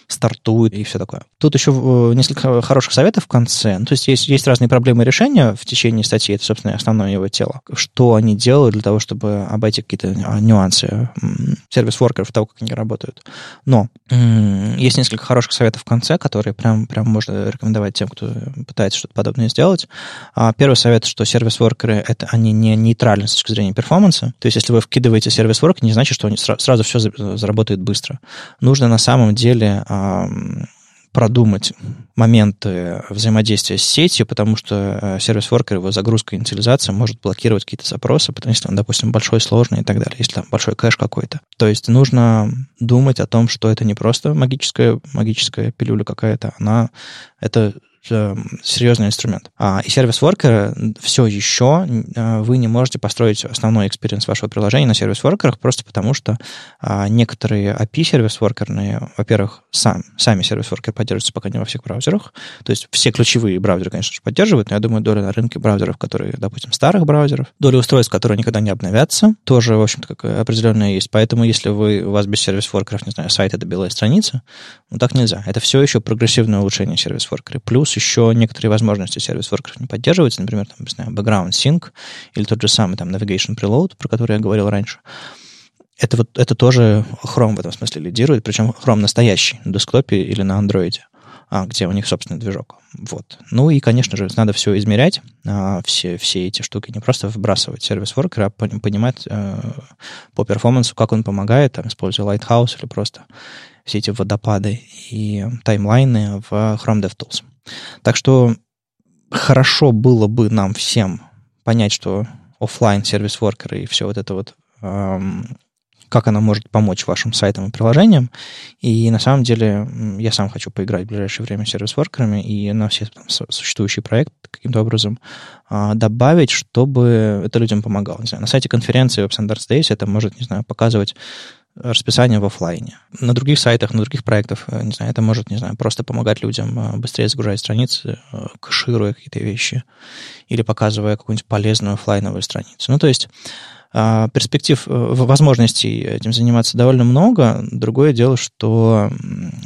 стартует и все такое. Тут еще э, несколько хороших советов в конце. Ну, то есть, есть есть разные проблемы и решения в течение статьи, это, собственно, основное его тело. Что они делают для того, чтобы обойти какие-то а, нюансы сервис воркеров, того, как они работают. Но есть несколько хороших советов в конце, которые прям, прям можно рекомендовать тем, кто пытается что-то подобное сделать сделать. А, первый совет, что сервис-воркеры, это они не нейтральны с точки зрения перформанса. То есть, если вы вкидываете сервис-ворк, не значит, что они сразу все заработает быстро. Нужно на самом деле продумать моменты взаимодействия с сетью, потому что э, сервис-воркер, его загрузка и инициализация может блокировать какие-то запросы, потому что он, допустим, большой, сложный и так далее, если там большой кэш какой-то. То есть нужно думать о том, что это не просто магическая, магическая пилюля какая-то, она это серьезный инструмент. А, и сервис-воркеры все еще э, вы не можете построить основной experience вашего приложения на сервис-воркерах просто потому, что а, некоторые API сервис-воркерные, во-первых, сам, сами сервис-воркеры поддерживаются пока не во всех браузерах. То есть все ключевые браузеры, конечно же, поддерживают, но я думаю, доля на рынке браузеров, которые, допустим, старых браузеров, доля устройств, которые никогда не обновятся, тоже, в общем-то, как определенная есть. Поэтому, если вы, у вас без сервис-воркеров, не знаю, сайт — это белая страница, ну так нельзя. Это все еще прогрессивное улучшение сервис-воркера. Плюс еще некоторые возможности сервис-воркеров не поддерживаются, например, там, не знаю, background sync или тот же самый там navigation preload, про который я говорил раньше. Это, вот, это тоже Chrome в этом смысле лидирует, причем Chrome настоящий, на десктопе или на Android, а, где у них собственный движок. Вот. Ну и, конечно же, надо все измерять, а, все, все эти штуки, не просто выбрасывать сервис-воркера, а понимать э, по перформансу, как он помогает, там, используя Lighthouse или просто все эти водопады и таймлайны в Chrome DevTools. Так что хорошо было бы нам всем понять, что офлайн сервис воркеры и все вот это вот, эм, как она может помочь вашим сайтам и приложениям. И на самом деле я сам хочу поиграть в ближайшее время с сервис-воркерами и на все там, существующие проекты каким-то образом э, добавить, чтобы это людям помогало. Не знаю, на сайте конференции Web Standards Days это может, не знаю, показывать расписание в офлайне. На других сайтах, на других проектах, э, не знаю, это может, не знаю, просто помогать людям э, быстрее загружать страницы, э, кэшируя какие-то вещи или показывая какую-нибудь полезную офлайновую страницу. Ну, то есть перспектив, возможностей этим заниматься довольно много. Другое дело, что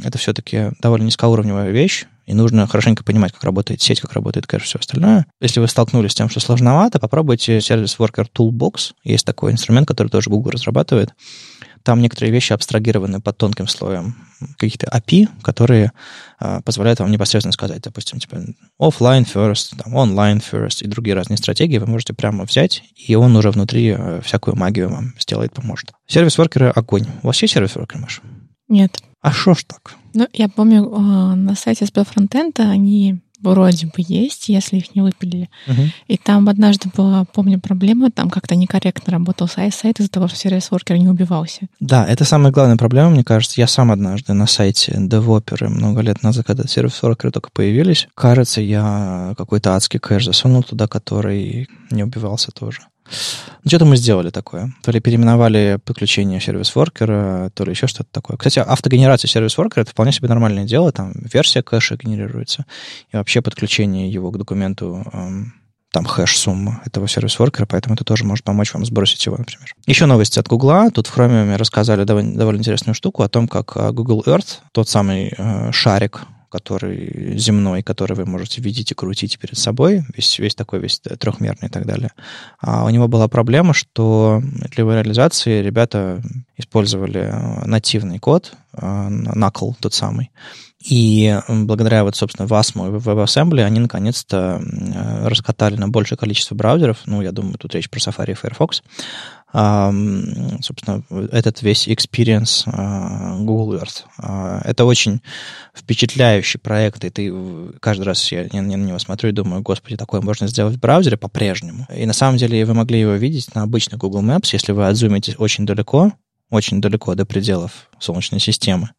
это все-таки довольно низкоуровневая вещь, и нужно хорошенько понимать, как работает сеть, как работает кэш, все остальное. Если вы столкнулись с тем, что сложновато, попробуйте сервис Worker Toolbox. Есть такой инструмент, который тоже Google разрабатывает. Там некоторые вещи абстрагированы под тонким слоем каких-то API, которые э, позволяют вам непосредственно сказать, допустим, типа offline first, там, online first и другие разные стратегии вы можете прямо взять, и он уже внутри э, всякую магию вам сделает, поможет. Сервис-воркеры — огонь. У вас есть сервис-воркеры, Маша? Нет. А что ж так? Ну, я помню, э, на сайте SB Frontend они вроде бы есть, если их не выпилили. Угу. И там однажды была, помню, проблема, там как-то некорректно работал сайт, сайт из-за того, что сервис-воркер не убивался. Да, это самая главная проблема, мне кажется. Я сам однажды на сайте Devoper много лет назад, когда сервис-воркеры только появились, кажется, я какой-то адский кэш засунул туда, который не убивался тоже. Ну, что-то мы сделали такое. То ли переименовали подключение сервис-воркера, то ли еще что-то такое. Кстати, автогенерация сервис-воркера — это вполне себе нормальное дело. Там версия кэша генерируется. И вообще подключение его к документу эм, там хэш-сумма этого сервис-воркера, поэтому это тоже может помочь вам сбросить его, например. Еще новости от Гугла. Тут в Chromium рассказали довольно, довольно интересную штуку о том, как э, Google Earth, тот самый э, шарик который земной, который вы можете видеть и крутить перед собой, весь, весь такой, весь трехмерный и так далее. А у него была проблема, что для его реализации ребята использовали нативный код, Knuckle тот самый, и благодаря вот, собственно, WASM и WebAssembly они наконец-то раскатали на большее количество браузеров. Ну, я думаю, тут речь про Safari и Firefox. Собственно, этот весь experience а, Google Earth. А, это очень впечатляющий проект, и ты каждый раз я на него смотрю и думаю, господи, такое можно сделать в браузере по-прежнему. И на самом деле вы могли его видеть на обычных Google Maps, если вы отзумите очень далеко, очень далеко до пределов Солнечной системы,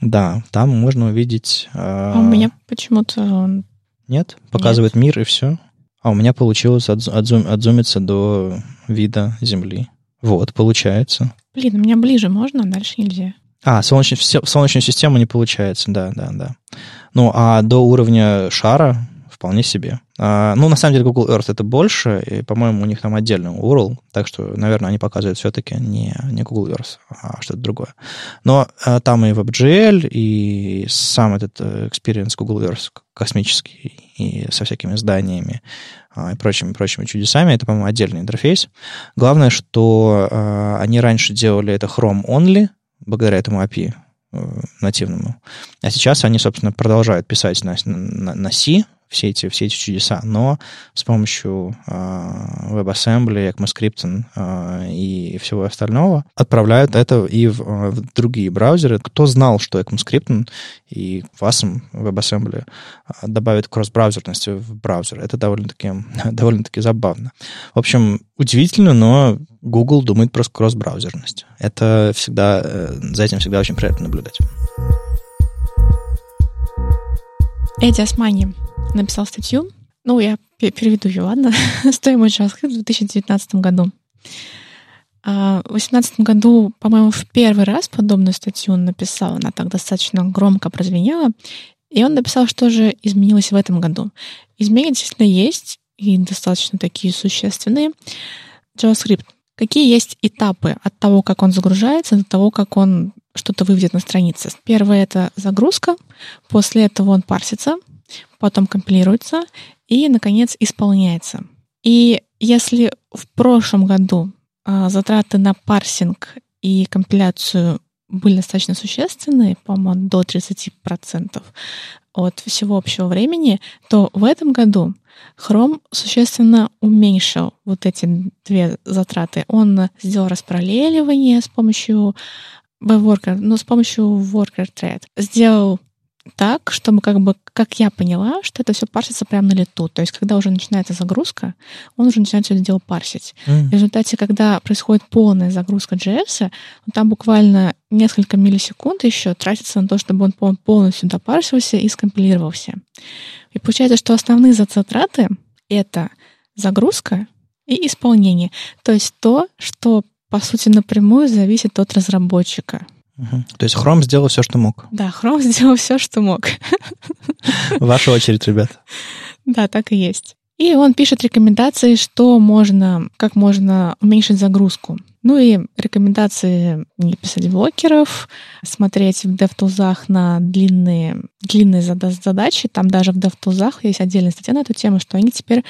да, там можно увидеть... А, а у меня почему-то. Нет? Показывает Нет. мир и все? А у меня получилось отзум, отзумиться до вида Земли. Вот, получается. Блин, у меня ближе можно, а дальше нельзя. А, солнечную, солнечную систему не получается, да, да, да. Ну, а до уровня шара вполне себе. А, ну, на самом деле, Google Earth это больше, и, по-моему, у них там отдельный URL, так что, наверное, они показывают все-таки не, не Google Earth, а что-то другое. Но а, там и WebGL, и сам этот э, experience Google Earth космический, и со всякими зданиями, а, и прочими, прочими чудесами. Это, по-моему, отдельный интерфейс. Главное, что а, они раньше делали это Chrome only, благодаря этому API э, нативному. А сейчас они, собственно, продолжают писать на, на, на C, все эти, все эти чудеса, но с помощью э, WebAssembly, ECMAScript э, и всего остального отправляют это и в, в другие браузеры. Кто знал, что ECMAScript и WASM WebAssembly добавит кросс-браузерности в браузер? Это довольно-таки <laughs> довольно забавно. В общем, удивительно, но Google думает про кросс-браузерность. Это всегда, э, за этим всегда очень приятно наблюдать. Эдди Османи написал статью. Ну, я переведу ее, ладно? <laughs> Стоимость JavaScript в 2019 году. А, в 2018 году, по-моему, в первый раз подобную статью он написал. Она так достаточно громко прозвенела. И он написал, что же изменилось в этом году. Изменения действительно есть, и достаточно такие существенные. JavaScript. Какие есть этапы от того, как он загружается, до того, как он что-то выведет на странице? Первое — это загрузка. После этого он парсится потом компилируется и, наконец, исполняется. И если в прошлом году а, затраты на парсинг и компиляцию были достаточно существенные, по-моему, до 30% от всего общего времени, то в этом году Chrome существенно уменьшил вот эти две затраты. Он сделал распараллеливание с помощью WebWorker, ну, с помощью Worker Thread. Сделал так, чтобы как бы, как я поняла, что это все парсится прямо на лету. То есть, когда уже начинается загрузка, он уже начинает все это дело парсить. Mm. В результате, когда происходит полная загрузка JS, там буквально несколько миллисекунд еще тратится на то, чтобы он полностью допарсился и скомпилировался. И получается, что основные затраты — это загрузка и исполнение. То есть то, что, по сути, напрямую зависит от разработчика. Угу. То есть Chrome сделал все, что мог. Да, Chrome <laughs> сделал все, что мог. Ваша очередь, ребят. Да, так и есть. И он пишет рекомендации, что можно, как можно уменьшить загрузку. Ну и рекомендации не писать блокеров, смотреть в DevTools на длинные, длинные задачи. Там даже в DevTools есть отдельная статья на эту тему, что они теперь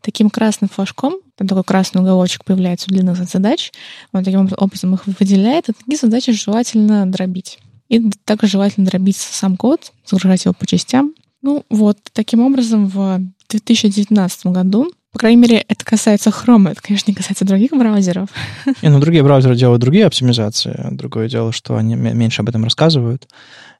таким красным флажком, там такой красный уголочек появляется у длинных задач, он таким образом их выделяет, и такие задачи желательно дробить. И также желательно дробить сам код, загружать его по частям. Ну вот, таким образом в 2019 году по крайней мере, это касается Chrome, это, конечно, не касается других браузеров. <laughs> И, ну, другие браузеры делают другие оптимизации. Другое дело, что они меньше об этом рассказывают.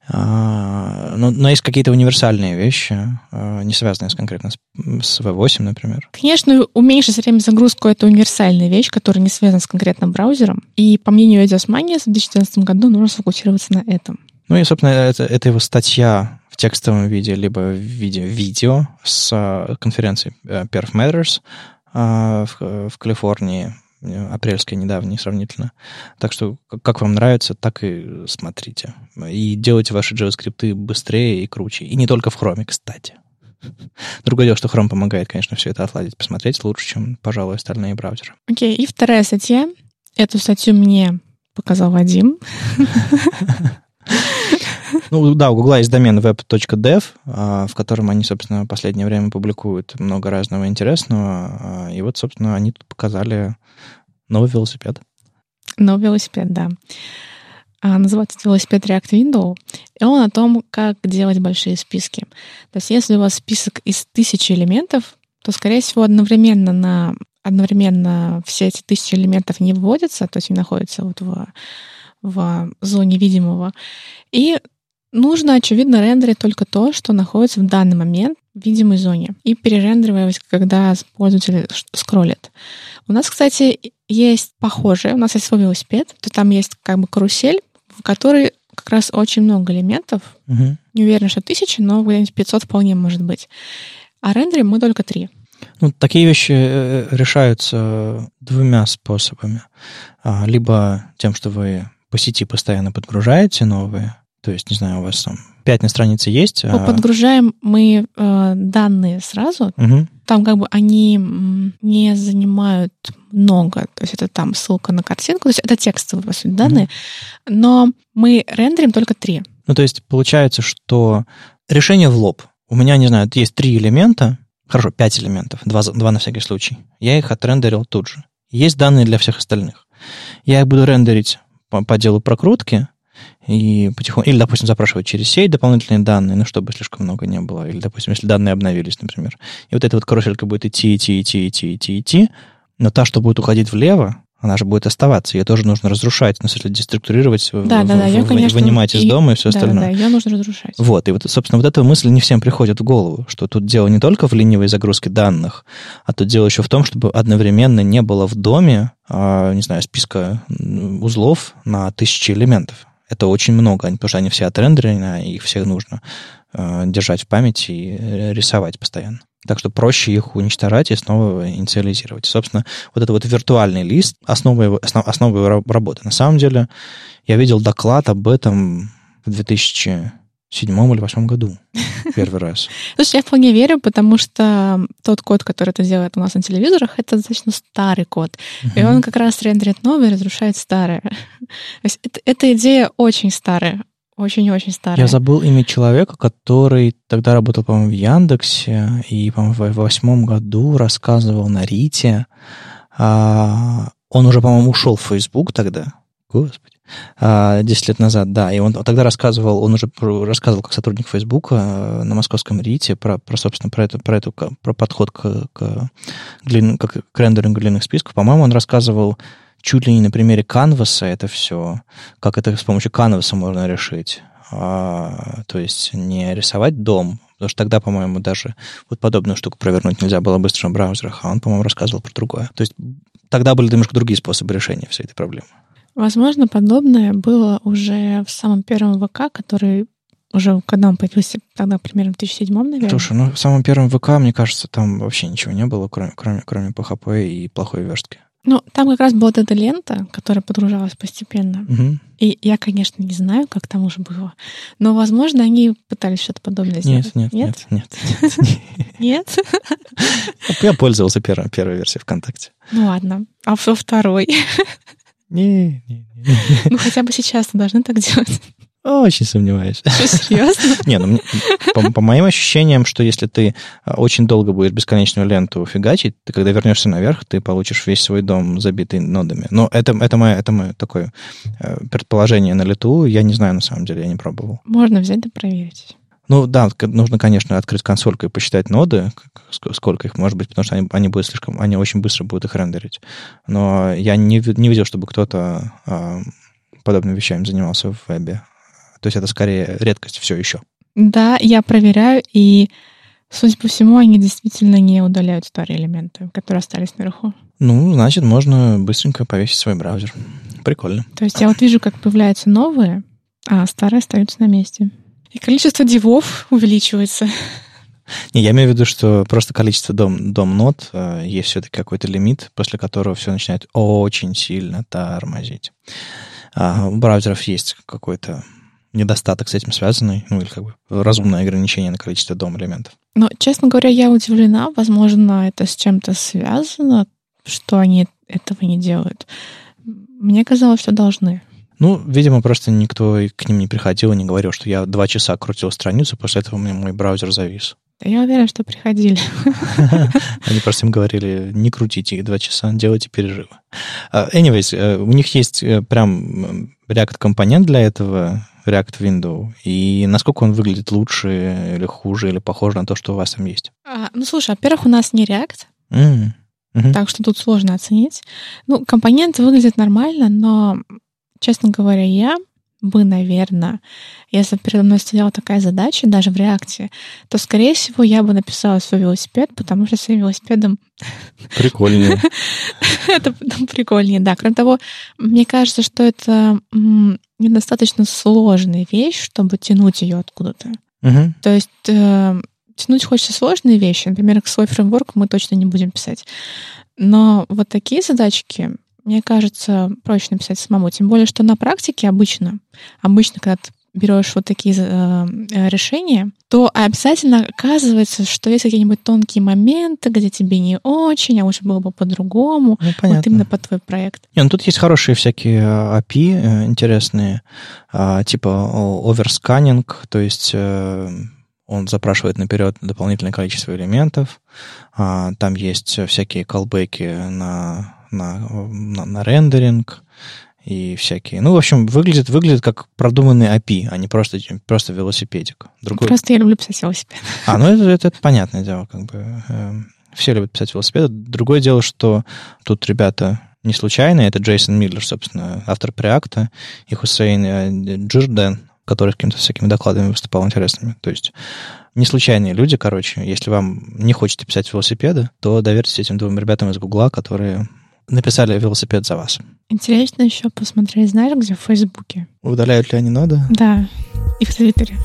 А, но, но есть какие-то универсальные вещи, а, не связанные с, конкретно с, с V8, например. Конечно, уменьшить время загрузку — это универсальная вещь, которая не связана с конкретным браузером. И, по мнению Эдиас Мания, в 2014 году нужно сфокусироваться на этом. Ну и, собственно, это, это его статья в текстовом виде, либо в виде видео с а, конференции э, Perf Matters а, в, в Калифорнии, апрельской недавней сравнительно. Так что как вам нравится, так и смотрите. И делайте ваши JavaScript быстрее и круче. И не только в Chrome, кстати. Другое дело, что Chrome помогает, конечно, все это отладить, посмотреть лучше, чем, пожалуй, остальные браузеры. Окей, okay, и вторая статья. Эту статью мне показал Вадим. <laughs> Ну да, у Гугла есть домен web.dev, а, в котором они, собственно, в последнее время публикуют много разного интересного. А, и вот, собственно, они тут показали новый велосипед. Новый велосипед, да. А, называется велосипед React Window, и он о том, как делать большие списки. То есть если у вас список из тысячи элементов, то, скорее всего, одновременно на одновременно все эти тысячи элементов не вводятся, то есть они находятся вот в, в зоне видимого. И нужно, очевидно, рендерить только то, что находится в данный момент в видимой зоне, и перерендеривать, когда пользователь скроллит. У нас, кстати, есть похожее, у нас есть свой велосипед, то там есть как бы карусель, в которой как раз очень много элементов. Угу. Не уверена, что тысячи, но где-нибудь 500 вполне может быть. А рендерим мы только три. Ну, такие вещи э, э, решаются двумя способами. А, либо тем, что вы по сети постоянно подгружаете новые, то есть, не знаю, у вас там пять на странице есть. А подгружаем мы э, данные сразу. Угу. Там как бы они не занимают много. То есть это там ссылка на картинку. То есть это текстовые, по сути, данные. Угу. Но мы рендерим только три. Ну, то есть получается, что решение в лоб. У меня, не знаю, есть три элемента, хорошо, пять элементов, два, два на всякий случай. Я их отрендерил тут же. Есть данные для всех остальных. Я их буду рендерить по, по делу прокрутки, и потихоньку, или, допустим, запрашивать через сеть дополнительные данные, ну, чтобы слишком много не было, или, допустим, если данные обновились, например. И вот эта вот каруселька будет идти, идти, идти, идти, идти, идти, но та, что будет уходить влево, она же будет оставаться. Ее тоже нужно разрушать, ну, в смысле, деструктурировать, да, в, да, да, ее, конечно, вынимать из и, дома и все да, остальное. Да, ее нужно разрушать. Вот, и вот, собственно, вот эта мысль не всем приходит в голову, что тут дело не только в ленивой загрузке данных, а тут дело еще в том, чтобы одновременно не было в доме, а, не знаю, списка узлов на тысячи элементов. Это очень много, потому что они все отрендерены, и их всех нужно э, держать в памяти и рисовать постоянно. Так что проще их уничтожать и снова инициализировать. Собственно, вот это вот виртуальный лист — основа его, основ, основа его работы. На самом деле, я видел доклад об этом в 2000 седьмом или восьмом году <laughs> первый раз. Слушай, я вполне верю, потому что тот код, который это делает у нас на телевизорах, это достаточно старый код. И он как раз рендерит новое, разрушает старое. <laughs> То есть это, эта идея очень старая. Очень-очень старая. Я забыл имя человека, который тогда работал, по-моему, в Яндексе, и, по-моему, в восьмом году рассказывал на Рите. А, он уже, по-моему, ушел в Facebook тогда. Господи. 10 а, лет назад, да. И он тогда рассказывал, он уже рассказывал как сотрудник Фейсбука э, на московском РИТе про, про собственно, про, это, про, эту, про подход к, к, глин, к, к рендерингу длинных списков. По-моему, он рассказывал чуть ли не на примере канваса это все, как это с помощью канваса можно решить. А, то есть не рисовать дом, потому что тогда, по-моему, даже вот подобную штуку провернуть нельзя было быстро в браузерах, а он, по-моему, рассказывал про другое. То есть тогда были немножко другие способы решения всей этой проблемы. Возможно, подобное было уже в самом первом ВК, который уже когда он появился, тогда примерно в 2007, наверное. Слушай, ну в самом первом ВК, мне кажется, там вообще ничего не было, кроме, кроме, кроме PHP и плохой верстки. Ну, там как раз была эта лента, которая подгружалась постепенно. Угу. И я, конечно, не знаю, как там уже было, но, возможно, они пытались что-то подобное сделать. Нет, нет, нет. Нет? <laughs> Нет? <laughs> Я пользовался первой, первой версией ВКонтакте. Ну ладно. А во второй? Не, не, не. Ну, хотя бы сейчас должны так делать. Очень сомневаюсь. Что, серьезно? <laughs> Не, ну, по, по моим ощущениям, что если ты а, очень долго будешь бесконечную ленту фигачить, ты когда вернешься наверх, ты получишь весь свой дом забитый нодами. Но это, это, мое, это мое такое э, предположение на лету. Я не знаю, на самом деле, я не пробовал. Можно взять да проверить. Ну да, нужно, конечно, открыть консольку и посчитать ноды, сколько их может быть, потому что они, они будут слишком, они очень быстро будут их рендерить. Но я не, не видел, чтобы кто-то а, подобными вещами занимался в вебе. То есть это скорее редкость все еще. Да, я проверяю, и, судя по всему, они действительно не удаляют старые элементы, которые остались наверху. Ну, значит, можно быстренько повесить свой браузер. Прикольно. То есть я вот вижу, как появляются новые, а старые остаются на месте. И количество дивов увеличивается. Не, я имею в виду, что просто количество дом, дом нот э, есть все-таки какой-то лимит, после которого все начинает очень сильно тормозить. А у браузеров есть какой-то недостаток с этим связанный, ну или как бы разумное ограничение на количество дом элементов. Но, честно говоря, я удивлена. Возможно, это с чем-то связано, что они этого не делают. Мне казалось, что должны. Ну, видимо, просто никто к ним не приходил и не говорил, что я два часа крутил страницу, после этого у меня мой браузер завис. Я уверен, что приходили. <laughs> Они просто им говорили, не крутите их два часа, делайте перерывы. А, anyways, э, у них есть э, прям React-компонент для этого, React Window, и насколько он выглядит лучше или хуже, или похоже на то, что у вас там есть? А, ну, слушай, во-первых, у нас не React, mm. mm-hmm. так что тут сложно оценить. Ну, компонент выглядит нормально, но, честно говоря, я бы, наверное, если бы передо мной стояла такая задача, даже в реакции, то, скорее всего, я бы написала свой велосипед, потому что своим велосипедом... <laughs> Прикольнее. <laughs> это прикольнее, да. Кроме того, мне кажется, что это недостаточно сложная вещь, чтобы тянуть ее откуда-то. То есть э, тянуть хочется сложные вещи. Например, свой фреймворк мы точно не будем писать. Но вот такие задачки, мне кажется, проще написать самому. Тем более, что на практике обычно, обычно, когда ты берешь вот такие э, э, решения, то обязательно оказывается, что есть какие-нибудь тонкие моменты, где тебе не очень, а лучше было бы по-другому. Ну, понятно. Вот именно под твой проект. Не, ну тут есть хорошие всякие э, API э, интересные, а, типа оверсканинг, то есть он запрашивает наперед дополнительное количество элементов. А, там есть всякие колбеки на на, на, на рендеринг и всякие. Ну, в общем, выглядит, выглядит как продуманный API, а не просто, просто велосипедик. Другой... Просто я люблю писать велосипед. А, ну это, это, это понятное дело, как бы. Э, все любят писать велосипеды. Другое дело, что тут ребята не случайные. Это Джейсон Миллер, собственно, автор Преакта, и Хусейн э, Джирден, который с какими-то всякими докладами выступал интересными. То есть не случайные люди, короче. Если вам не хочется писать велосипеды, то доверьтесь этим двум ребятам из Гугла, которые написали велосипед за вас. Интересно еще посмотреть, знаешь, где в Фейсбуке. Удаляют ли они ноды? Да, и в Твиттере.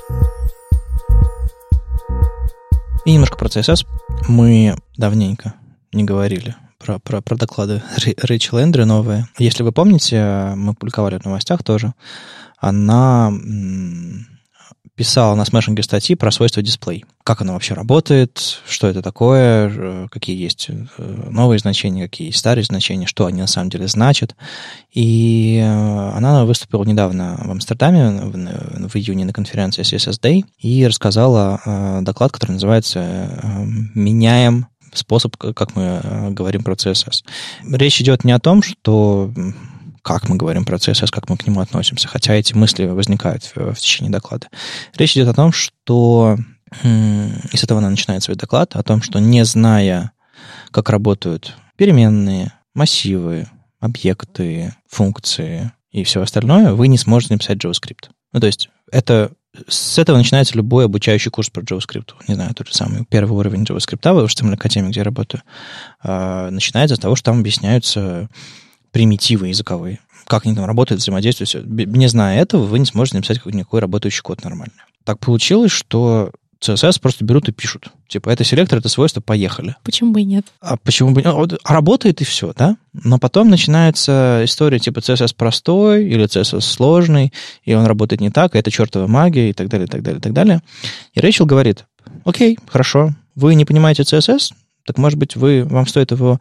И немножко про CSS. Мы давненько не говорили про, про, про доклады Рэйчел Эндрю новые. Если вы помните, мы публиковали в новостях тоже. Она писал на смешинге статьи про свойства дисплей. Как оно вообще работает, что это такое, э, какие есть э, новые значения, какие есть старые значения, что они на самом деле значат. И э, она выступила недавно в Амстердаме в, в июне на конференции CSS Day и рассказала доклад, который называется «Меняем способ, как мы говорим про CSS». Речь идет не о том, что как мы говорим про CSS, как мы к нему относимся, хотя эти мысли возникают в, в течение доклада. Речь идет о том, что и с этого она начинает свой доклад, о том, что не зная, как работают переменные, массивы, объекты, функции и все остальное, вы не сможете написать JavaScript. Ну, то есть это с этого начинается любой обучающий курс про JavaScript. Не знаю, тот же самый первый уровень JavaScript в HTML Академии, где я работаю, а, начинается с того, что там объясняются примитивы языковые. Как они там работают, взаимодействуют, все. Не зная этого, вы не сможете написать никакой работающий код нормально. Так получилось, что CSS просто берут и пишут. Типа, это селектор, это свойство, поехали. Почему бы и нет? А почему бы а, а работает и все, да? Но потом начинается история типа CSS простой или CSS сложный, и он работает не так, и это чертова магия, и так далее, и так далее, и так далее. И Рэйчел говорит, окей, хорошо, вы не понимаете CSS, так может быть, вы, вам стоит его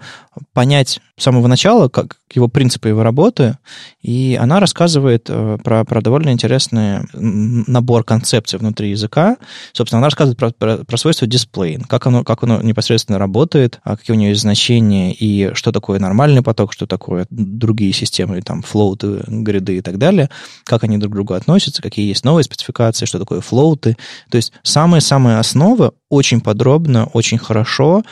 понять с самого начала, как его принципы его работы, и она рассказывает э, про, про довольно интересный набор концепций внутри языка. Собственно, она рассказывает про, про, про свойства дисплей, как оно, как оно непосредственно работает, а какие у нее есть значения, и что такое нормальный поток, что такое другие системы, там, флоуты, гриды и так далее, как они друг к другу относятся, какие есть новые спецификации, что такое флоуты. То есть самые-самые основы очень подробно, очень хорошо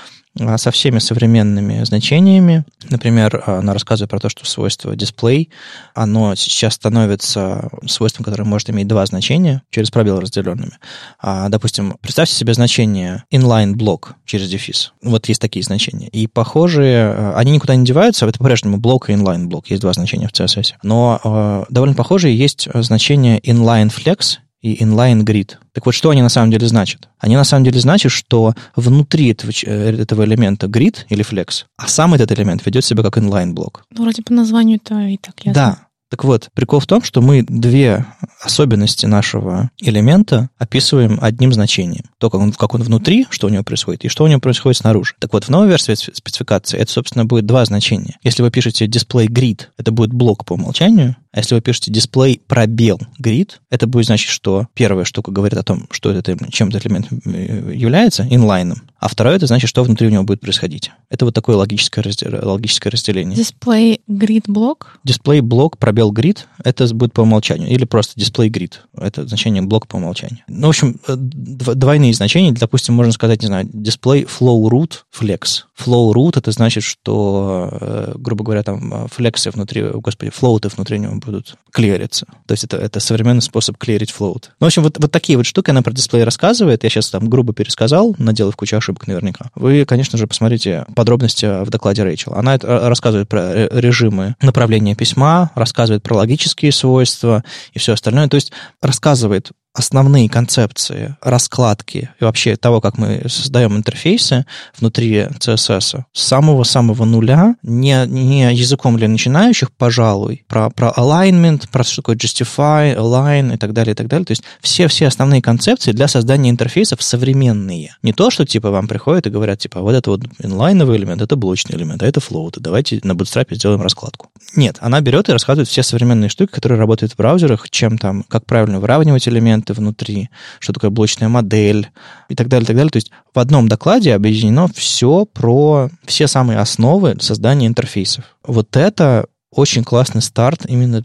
со всеми современными значениями. Например, она рассказывает про то, что свойство display, оно сейчас становится свойством, которое может иметь два значения через пробел разделенными. А, допустим, представьте себе значение inline block через дефис. Вот есть такие значения. И похожие, а, они никуда не деваются, это по-прежнему блок и inline block, есть два значения в CSS. Но довольно похожие есть значение inline flex и inline grid. Так вот, что они на самом деле значат? Они на самом деле значат, что внутри этого, э, этого элемента grid или flex, а сам этот элемент ведет себя как inline блок. Ну, вроде по названию это и так ясно. Да, так вот, прикол в том, что мы две особенности нашего элемента описываем одним значением. То, как он, как он внутри, что у него происходит, и что у него происходит снаружи. Так вот, в новой версии спецификации это, собственно, будет два значения. Если вы пишете display grid, это будет блок по умолчанию, А если вы пишете display пробел grid, это будет значить, что первая штука говорит о том, что это, чем этот элемент э, является, инлайном, а второе это значит, что внутри у него будет происходить. Это вот такое логическое, раздел, логическое разделение. Display grid блок? Display блок пробел grid, это будет по умолчанию. Или просто display grid. Это значение блок по умолчанию. Ну, в общем, э, двойные значения. Допустим, можно сказать, не знаю, display flow root flex. Flow root это значит, что, э, грубо говоря, там флексы внутри, господи, флоуты внутри него будут клириться. То есть это, это современный способ клирить флоут. Ну, в общем, вот, вот такие вот штуки она про дисплей рассказывает. Я сейчас там грубо пересказал, наделав кучу ошибок наверняка. Вы, конечно же, посмотрите подробности в докладе Рэйчел. Она это рассказывает про режимы направления письма, рассказывает про логические свойства и все остальное. То есть рассказывает основные концепции раскладки и вообще того, как мы создаем интерфейсы внутри CSS с самого-самого нуля, не, не языком для начинающих, пожалуй, про, про alignment, про что такое justify, align и так далее, и так далее. То есть все-все основные концепции для создания интерфейсов современные. Не то, что типа вам приходят и говорят, типа, вот это вот инлайновый элемент, это блочный элемент, а это float, давайте на Bootstrap сделаем раскладку. Нет, она берет и рассказывает все современные штуки, которые работают в браузерах, чем там, как правильно выравнивать элемент, элементы внутри, что такое блочная модель и так далее, и так далее. То есть в одном докладе объединено все про все самые основы создания интерфейсов. Вот это очень классный старт именно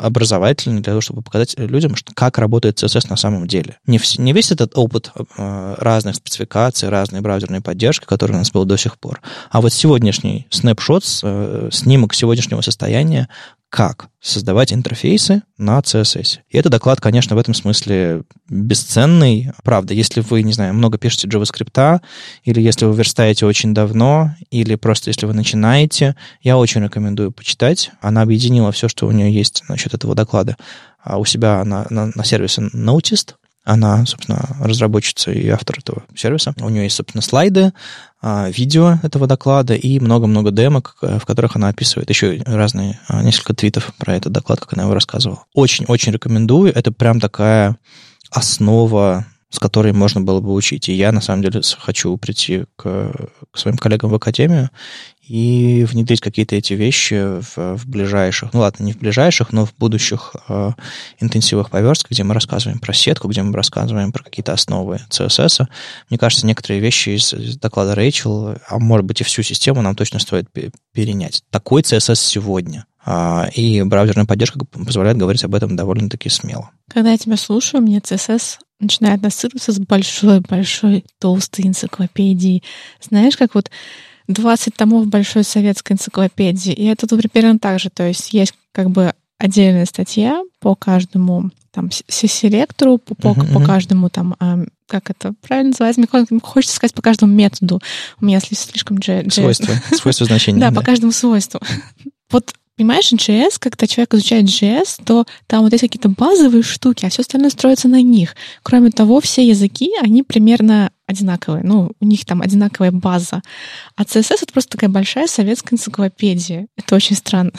образовательный для того, чтобы показать людям, что, как работает CSS на самом деле. Не, в, не весь этот опыт э, разных спецификаций, разной браузерной поддержки, который у нас был до сих пор, а вот сегодняшний снапшот, э, снимок сегодняшнего состояния, как создавать интерфейсы на CSS. И этот доклад, конечно, в этом смысле бесценный. Правда, если вы, не знаю, много пишете JavaScript, или если вы верстаете очень давно, или просто если вы начинаете, я очень рекомендую почитать. Она объединила все, что у нее есть насчет этого доклада а у себя на, на, на сервисе Noticed, она, собственно, разработчица и автор этого сервиса. У нее есть, собственно, слайды, а, видео этого доклада и много-много демок, в которых она описывает еще разные, а, несколько твитов про этот доклад, как она его рассказывала. Очень-очень рекомендую. Это прям такая основа с которой можно было бы учить. И я, на самом деле, хочу прийти к, к своим коллегам в академию и внедрить какие-то эти вещи в, в ближайших, ну ладно, не в ближайших, но в будущих э, интенсивах по верстке, где мы рассказываем про сетку, где мы рассказываем про какие-то основы CSS. Мне кажется, некоторые вещи из, из доклада Рэйчел, а может быть и всю систему нам точно стоит перенять. Такой CSS сегодня. А, и браузерная поддержка позволяет говорить об этом довольно-таки смело. Когда я тебя слушаю, мне CSS начинает ассоциироваться с большой-большой толстой энциклопедией. Знаешь, как вот 20 томов большой советской энциклопедии. И это тут примерно так же. То есть есть как бы отдельная статья по каждому там селектору, по, по, uh-huh, по каждому там, а, как это правильно называется, мне хочется сказать по каждому методу. У меня слишком... Свойства, свойства значения. Да, по каждому свойству. <laughs> Вот Понимаешь, JS, когда человек изучает JS, то там вот есть какие-то базовые штуки, а все остальное строится на них. Кроме того, все языки, они примерно одинаковые. Ну, у них там одинаковая база. А CSS — это просто такая большая советская энциклопедия. Это очень странно.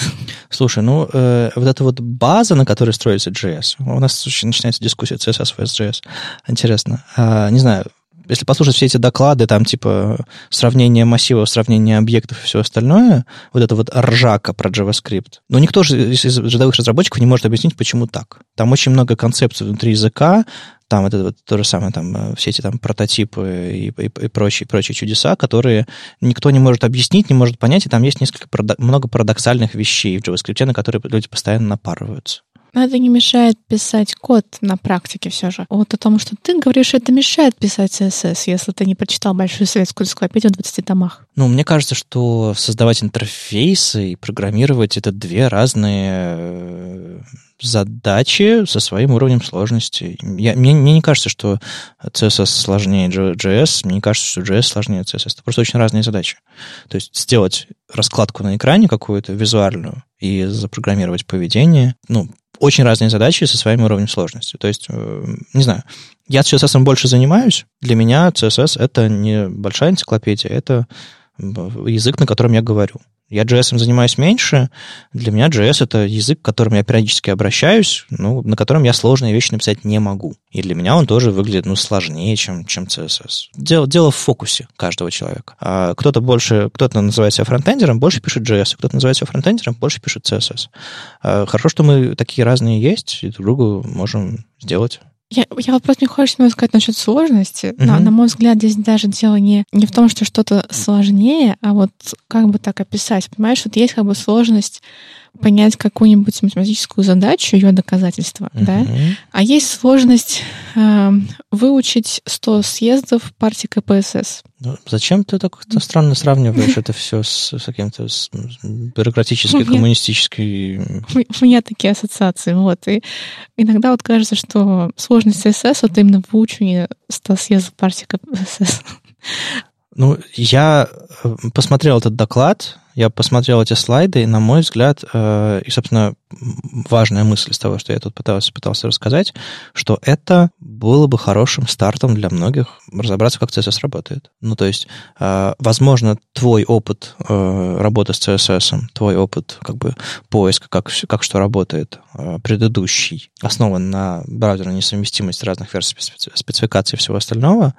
Слушай, ну, э, вот эта вот база, на которой строится JS, у нас начинается дискуссия CSS vs JS. Интересно. А, не знаю, если послушать все эти доклады, там, типа, сравнение массивов, сравнение объектов и все остальное, вот это вот ржака про JavaScript, но никто же из рядовых разработчиков не может объяснить, почему так. Там очень много концепций внутри языка, там это вот то же самое, там э, все эти там прототипы и, и, и прочие, прочие чудеса, которые никто не может объяснить, не может понять, и там есть несколько, много парадоксальных вещей в JavaScript, на которые люди постоянно напарываются. Но это не мешает писать код на практике все же. Вот о том, что ты говоришь, это мешает писать CSS, если ты не прочитал большую советскую энциклопедию в 20 томах. Ну, мне кажется, что создавать интерфейсы и программировать — это две разные э, задачи со своим уровнем сложности. Я, мне, мне не кажется, что CSS сложнее JS, мне не кажется, что JS сложнее CSS. Это просто очень разные задачи. То есть сделать раскладку на экране какую-то визуальную и запрограммировать поведение, ну, очень разные задачи со своим уровнем сложности. То есть, э, не знаю, я CSS больше занимаюсь. Для меня CSS — это не большая энциклопедия, это язык, на котором я говорю. Я JS занимаюсь меньше. Для меня JS — это язык, к которому я периодически обращаюсь, ну, на котором я сложные вещи написать не могу. И для меня он тоже выглядит, ну, сложнее, чем, чем CSS. Дело, дело в фокусе каждого человека. А кто-то больше, кто-то называет себя фронтендером, больше пишет JS, кто-то называет себя фронтендером, больше пишет CSS. А хорошо, что мы такие разные есть, и друг другу можем сделать. Я, я вот просто не хочешь немного сказать насчет сложности. Mm-hmm. Но, на мой взгляд, здесь даже дело не, не в том, что что-то сложнее, а вот как бы так описать. Понимаешь, вот есть как бы сложность понять какую-нибудь математическую задачу, ее доказательства, uh-huh. да, а есть сложность э, выучить 100 съездов партии КПСС. Ну, зачем ты так странно сравниваешь это все с, с каким-то с бюрократической, коммунистической... У меня такие ассоциации, вот. И иногда вот кажется, что сложность СС вот именно в выучении 100 съездов партии КПСС. Ну, я э, посмотрел этот доклад, я посмотрел эти слайды, и, на мой взгляд, э, и, собственно, важная мысль из того, что я тут пытался, пытался рассказать, что это было бы хорошим стартом для многих разобраться, как CSS работает. Ну, то есть, э, возможно, твой опыт э, работы с CSS, твой опыт как бы поиска, как, как что работает, э, предыдущий, основан на браузерной несовместимости разных версий спецификации и всего остального,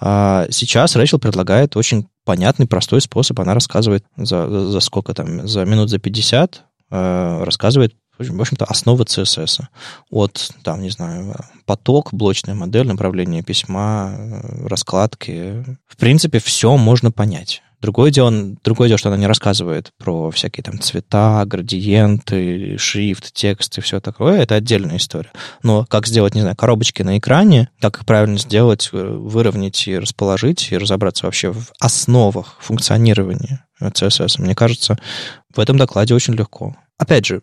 э, сейчас Рэйчел предлагает очень понятный, простой способ. Она рассказывает за, за сколько там, за минут за 50 э, рассказывает, в общем-то, основы CSS. От, там, не знаю, поток, блочная модель, направление письма, э, раскладки. В принципе, все можно понять. Другое дело, другое дело, что она не рассказывает про всякие там цвета, градиенты, шрифт, текст и все такое. Это отдельная история. Но как сделать, не знаю, коробочки на экране, как их правильно сделать, э, выровнять и расположить, и разобраться вообще в основах функционирования CSS, мне кажется, в этом докладе очень легко. Опять же,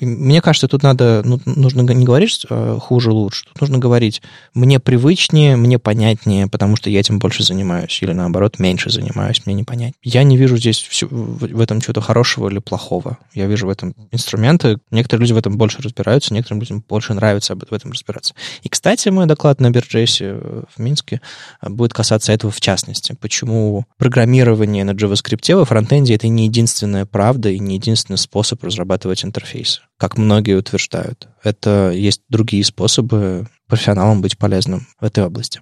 мне кажется, тут надо, ну, нужно не говорить э, хуже, лучше. Тут нужно говорить мне привычнее, мне понятнее, потому что я этим больше занимаюсь. Или наоборот, меньше занимаюсь, мне не понять. Я не вижу здесь все, в этом чего-то хорошего или плохого. Я вижу в этом инструменты. Некоторые люди в этом больше разбираются, некоторым людям больше нравится в этом разбираться. И, кстати, мой доклад на Бирджейсе э, в Минске э, будет касаться этого в частности. Почему программирование на JavaScript во фронтенде это не единственная правда и не единственный способ разрабатывать интерфейс интерфейса, как многие утверждают. Это есть другие способы профессионалам быть полезным в этой области.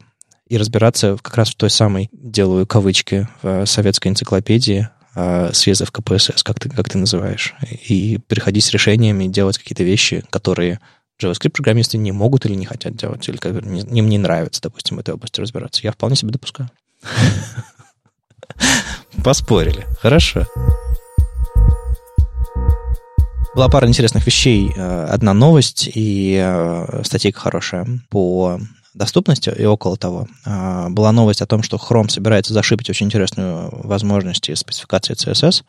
И разбираться как раз в той самой, делаю кавычки, в советской энциклопедии э, съездов КПСС, как ты, как ты называешь, и приходить с решениями, делать какие-то вещи, которые JavaScript-программисты не могут или не хотят делать, или как им не нравится, допустим, в этой области разбираться. Я вполне себе допускаю. Поспорили. Хорошо. Была пара интересных вещей. Э, одна новость и э, статейка хорошая по доступности и около того. Э, была новость о том, что Chrome собирается зашибить очень интересную возможность спецификации CSS.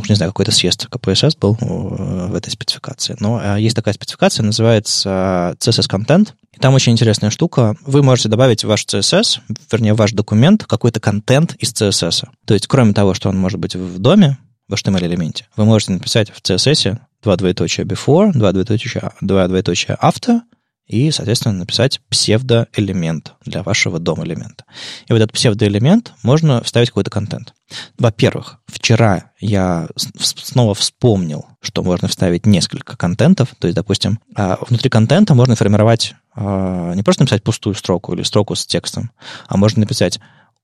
Уж не знаю, какой-то съезд KPSS был в этой спецификации. Но есть такая спецификация, называется CSS Content. И там очень интересная штука. Вы можете добавить в ваш CSS, вернее, в ваш документ какой-то контент из CSS. То есть, кроме того, что он может быть в доме, в HTML-элементе. Вы можете написать в CSS два двоеточия before, два двоеточия, два двоеточия after, и, соответственно, написать псевдоэлемент для вашего дом-элемента. И вот этот псевдоэлемент можно вставить какой-то контент. Во-первых, вчера я снова вспомнил, что можно вставить несколько контентов. То есть, допустим, а, внутри контента можно формировать а, не просто написать пустую строку или строку с текстом, а можно написать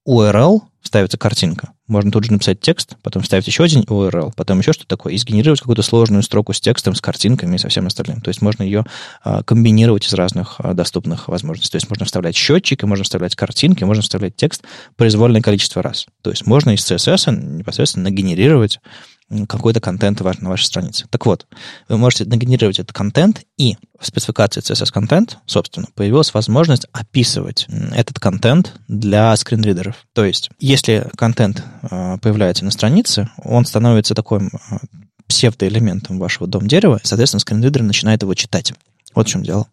URL, ставится картинка. Можно тут же написать текст, потом вставить еще один URL, потом еще что-то такое, и сгенерировать какую-то сложную строку с текстом, с картинками и со всем остальным. То есть можно ее а, комбинировать из разных а, доступных возможностей. То есть можно вставлять счетчики, можно вставлять картинки, можно вставлять текст произвольное количество раз. То есть можно из CSS непосредственно нагенерировать какой-то контент на вашей странице. Так вот, вы можете нагенерировать этот контент, и в спецификации CSS Content, собственно, появилась возможность описывать этот контент для скринридеров. То есть, если контент а, появляется на странице, он становится таким а, псевдоэлементом вашего дом-дерева, и, соответственно, скринридер начинает его читать. Вот в чем дело.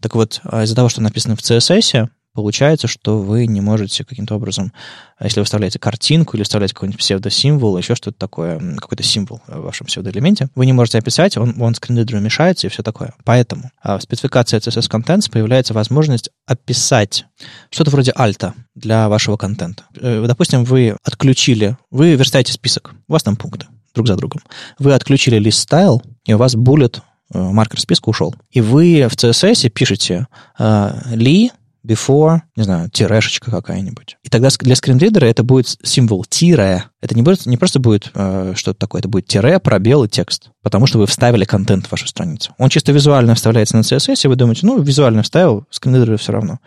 Так вот, а, из-за того, что написано в CSS, получается, что вы не можете каким-то образом, если вы вставляете картинку или вставляете какой-нибудь псевдосимвол, еще что-то такое, какой-то символ в вашем псевдоэлементе, вы не можете описать, он, он скринридеру мешается и все такое. Поэтому а, в спецификации CSS Contents появляется возможность описать что-то вроде альта для вашего контента. Э, допустим, вы отключили, вы верстаете список, у вас там пункты друг за другом. Вы отключили лист style, и у вас bullet э, маркер списка ушел. И вы в CSS пишете э, li before, не знаю, тирешечка какая-нибудь. И тогда для скринридера это будет символ тире. Это не, будет, не просто будет э, что-то такое, это будет тире, пробел и текст. Потому что вы вставили контент в вашу страницу. Он чисто визуально вставляется на CSS, и вы думаете, ну, визуально вставил, скринридеру все равно.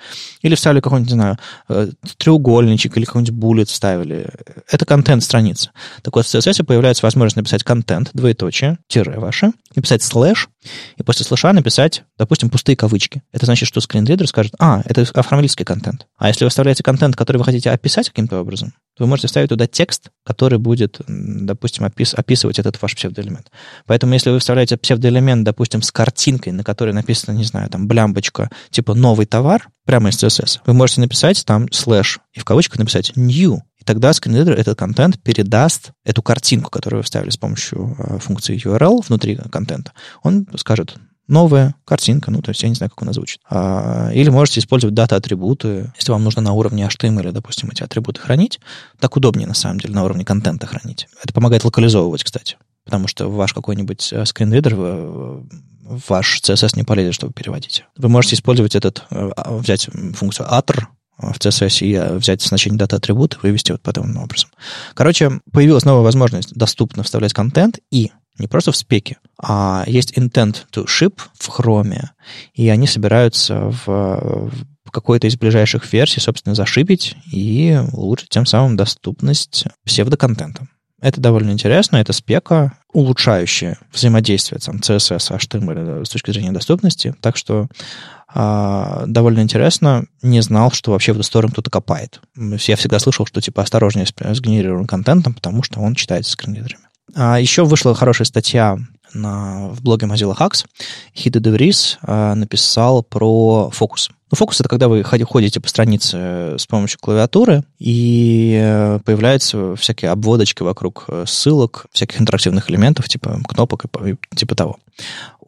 Или вставили какой-нибудь, не знаю, э, треугольничек или какой-нибудь буллет вставили. Это контент страницы. Так вот, в CSS появляется возможность написать контент, двоеточие, тире ваше, написать слэш, и после слэша написать, допустим, пустые кавычки. Это значит, что скринридер скажет, а, это оформительский контент. А если вы вставляете контент, который вы хотите описать каким-то образом, то вы можете вставить туда текст, который будет, допустим, опис, описывать этот ваш псевдоэлемент. Поэтому если вы вставляете псевдоэлемент, допустим, с картинкой, на которой написано, не знаю, там, блямбочка, типа «новый товар», прямо из CSS, вы можете написать там слэш и в кавычках написать new, тогда скринридер этот контент передаст эту картинку, которую вы вставили с помощью э, функции URL внутри контента. Он скажет, новая картинка, ну, то есть я не знаю, как он озвучит. А, или можете использовать дата-атрибуты, если вам нужно на уровне HTML, допустим, эти атрибуты хранить. Так удобнее, на самом деле, на уровне контента хранить. Это помогает локализовывать, кстати. Потому что ваш какой-нибудь э, скринридер ваш CSS не полезет, чтобы переводить. Вы можете использовать этот, э, а, взять функцию attr, в CSS и взять значение дата-атрибута, вывести вот подобным образом. Короче, появилась новая возможность доступно вставлять контент и не просто в спеке, а есть intent to ship в Chrome, и они собираются в, в какой-то из ближайших версий, собственно, зашипить и улучшить тем самым доступность псевдоконтента. Это довольно интересно, это спека, улучшающая взаимодействие там, CSS, HTML с точки зрения доступности. Так что довольно интересно. Не знал, что вообще в эту сторону кто-то копает. Я всегда слышал, что типа осторожнее с, с генерированным контентом, потому что он читается скринридерами. А еще вышла хорошая статья на, в блоге Mozilla Hacks. Хида Деврис а, написал про фокус. Ну, фокус — это когда вы ходите по странице с помощью клавиатуры, и э, появляются всякие обводочки вокруг э, ссылок, всяких интерактивных элементов, типа кнопок и типа того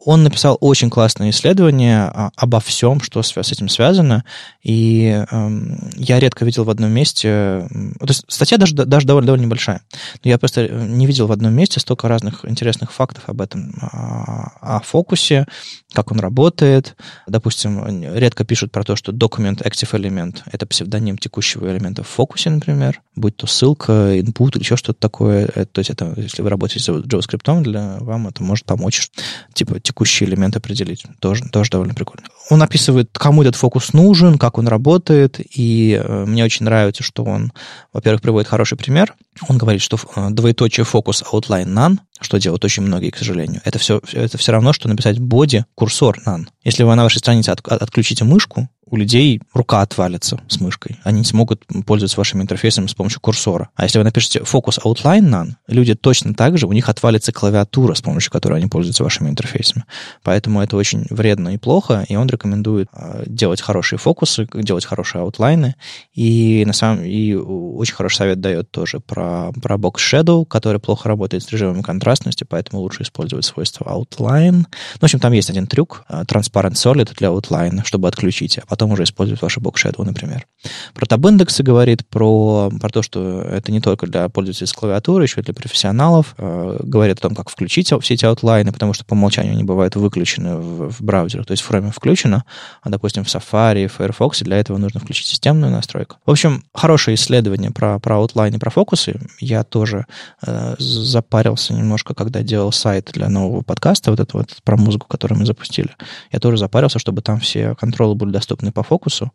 он написал очень классное исследование а, обо всем, что с этим связано, и эм, я редко видел в одном месте... То есть статья даже, даже довольно, довольно небольшая, но я просто не видел в одном месте столько разных интересных фактов об этом, о, о фокусе, как он работает. Допустим, редко пишут про то, что документ active element — это псевдоним текущего элемента в фокусе, например, будь то ссылка, input или еще что-то такое. То есть это, если вы работаете с JavaScript, для вам это может помочь, типа, текущий элемент определить. Тоже, тоже довольно прикольно. Он описывает, кому этот фокус нужен, как он работает, и э, мне очень нравится, что он, во-первых, приводит хороший пример. Он говорит, что э, двоеточие фокус outline none, что делают очень многие, к сожалению, это все, это все равно, что написать боди курсор none. Если вы на вашей странице от, отключите мышку, у людей рука отвалится с мышкой. Они не смогут пользоваться вашими интерфейсами с помощью курсора. А если вы напишете Focus Outline None, люди точно так же, у них отвалится клавиатура, с помощью которой они пользуются вашими интерфейсами. Поэтому это очень вредно и плохо, и он рекомендует а, делать хорошие фокусы, делать хорошие аутлайны. И на самом и очень хороший совет дает тоже про, про box-shadow, который плохо работает с режимом контрастности, поэтому лучше использовать свойство outline. Ну, в общем, там есть один трюк, а, transparent solid для outline, чтобы отключить, а потом потом уже использовать ваши box-shadow, например. Про таб-индексы говорит, про, про то, что это не только для пользователей с клавиатуры, еще и для профессионалов. Э, говорит о том, как включить все эти аутлайны, потому что по умолчанию они бывают выключены в, в браузерах, то есть в Chrome включено, а, допустим, в Safari, в Firefox для этого нужно включить системную настройку. В общем, хорошее исследование про, про аутлайны, про фокусы. Я тоже э, запарился немножко, когда делал сайт для нового подкаста, вот это вот про музыку, который мы запустили. Я тоже запарился, чтобы там все контролы были доступны по фокусу,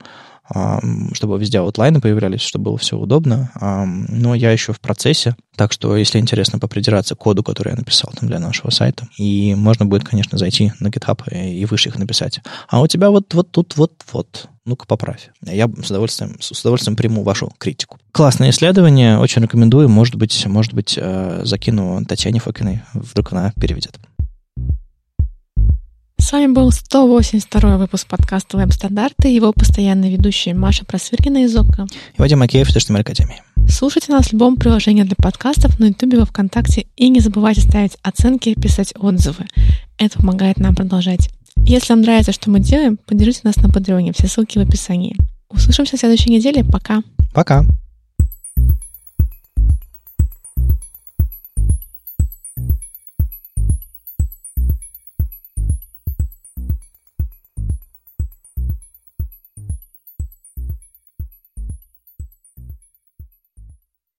чтобы везде аутлайны появлялись, чтобы было все удобно. Но я еще в процессе, так что, если интересно попридираться к коду, который я написал там для нашего сайта, и можно будет, конечно, зайти на GitHub issue их написать. А у тебя вот, вот тут вот, вот. Ну-ка, поправь. Я с удовольствием, с удовольствием приму вашу критику. Классное исследование, очень рекомендую. Может быть, может быть, э, закину Татьяне Фокиной, вдруг она переведет. С вами был 182 выпуск подкаста «Веб-стандарты» его постоянные ведущие Маша Просвиркина из ОККО. И Вадим Макеев из HTML Академии. Слушайте нас в любом приложении для подкастов на Ютубе, во Вконтакте. И не забывайте ставить оценки и писать отзывы. Это помогает нам продолжать. Если вам нравится, что мы делаем, поддержите нас на Патреоне. Все ссылки в описании. Услышимся в следующей неделе. Пока. Пока.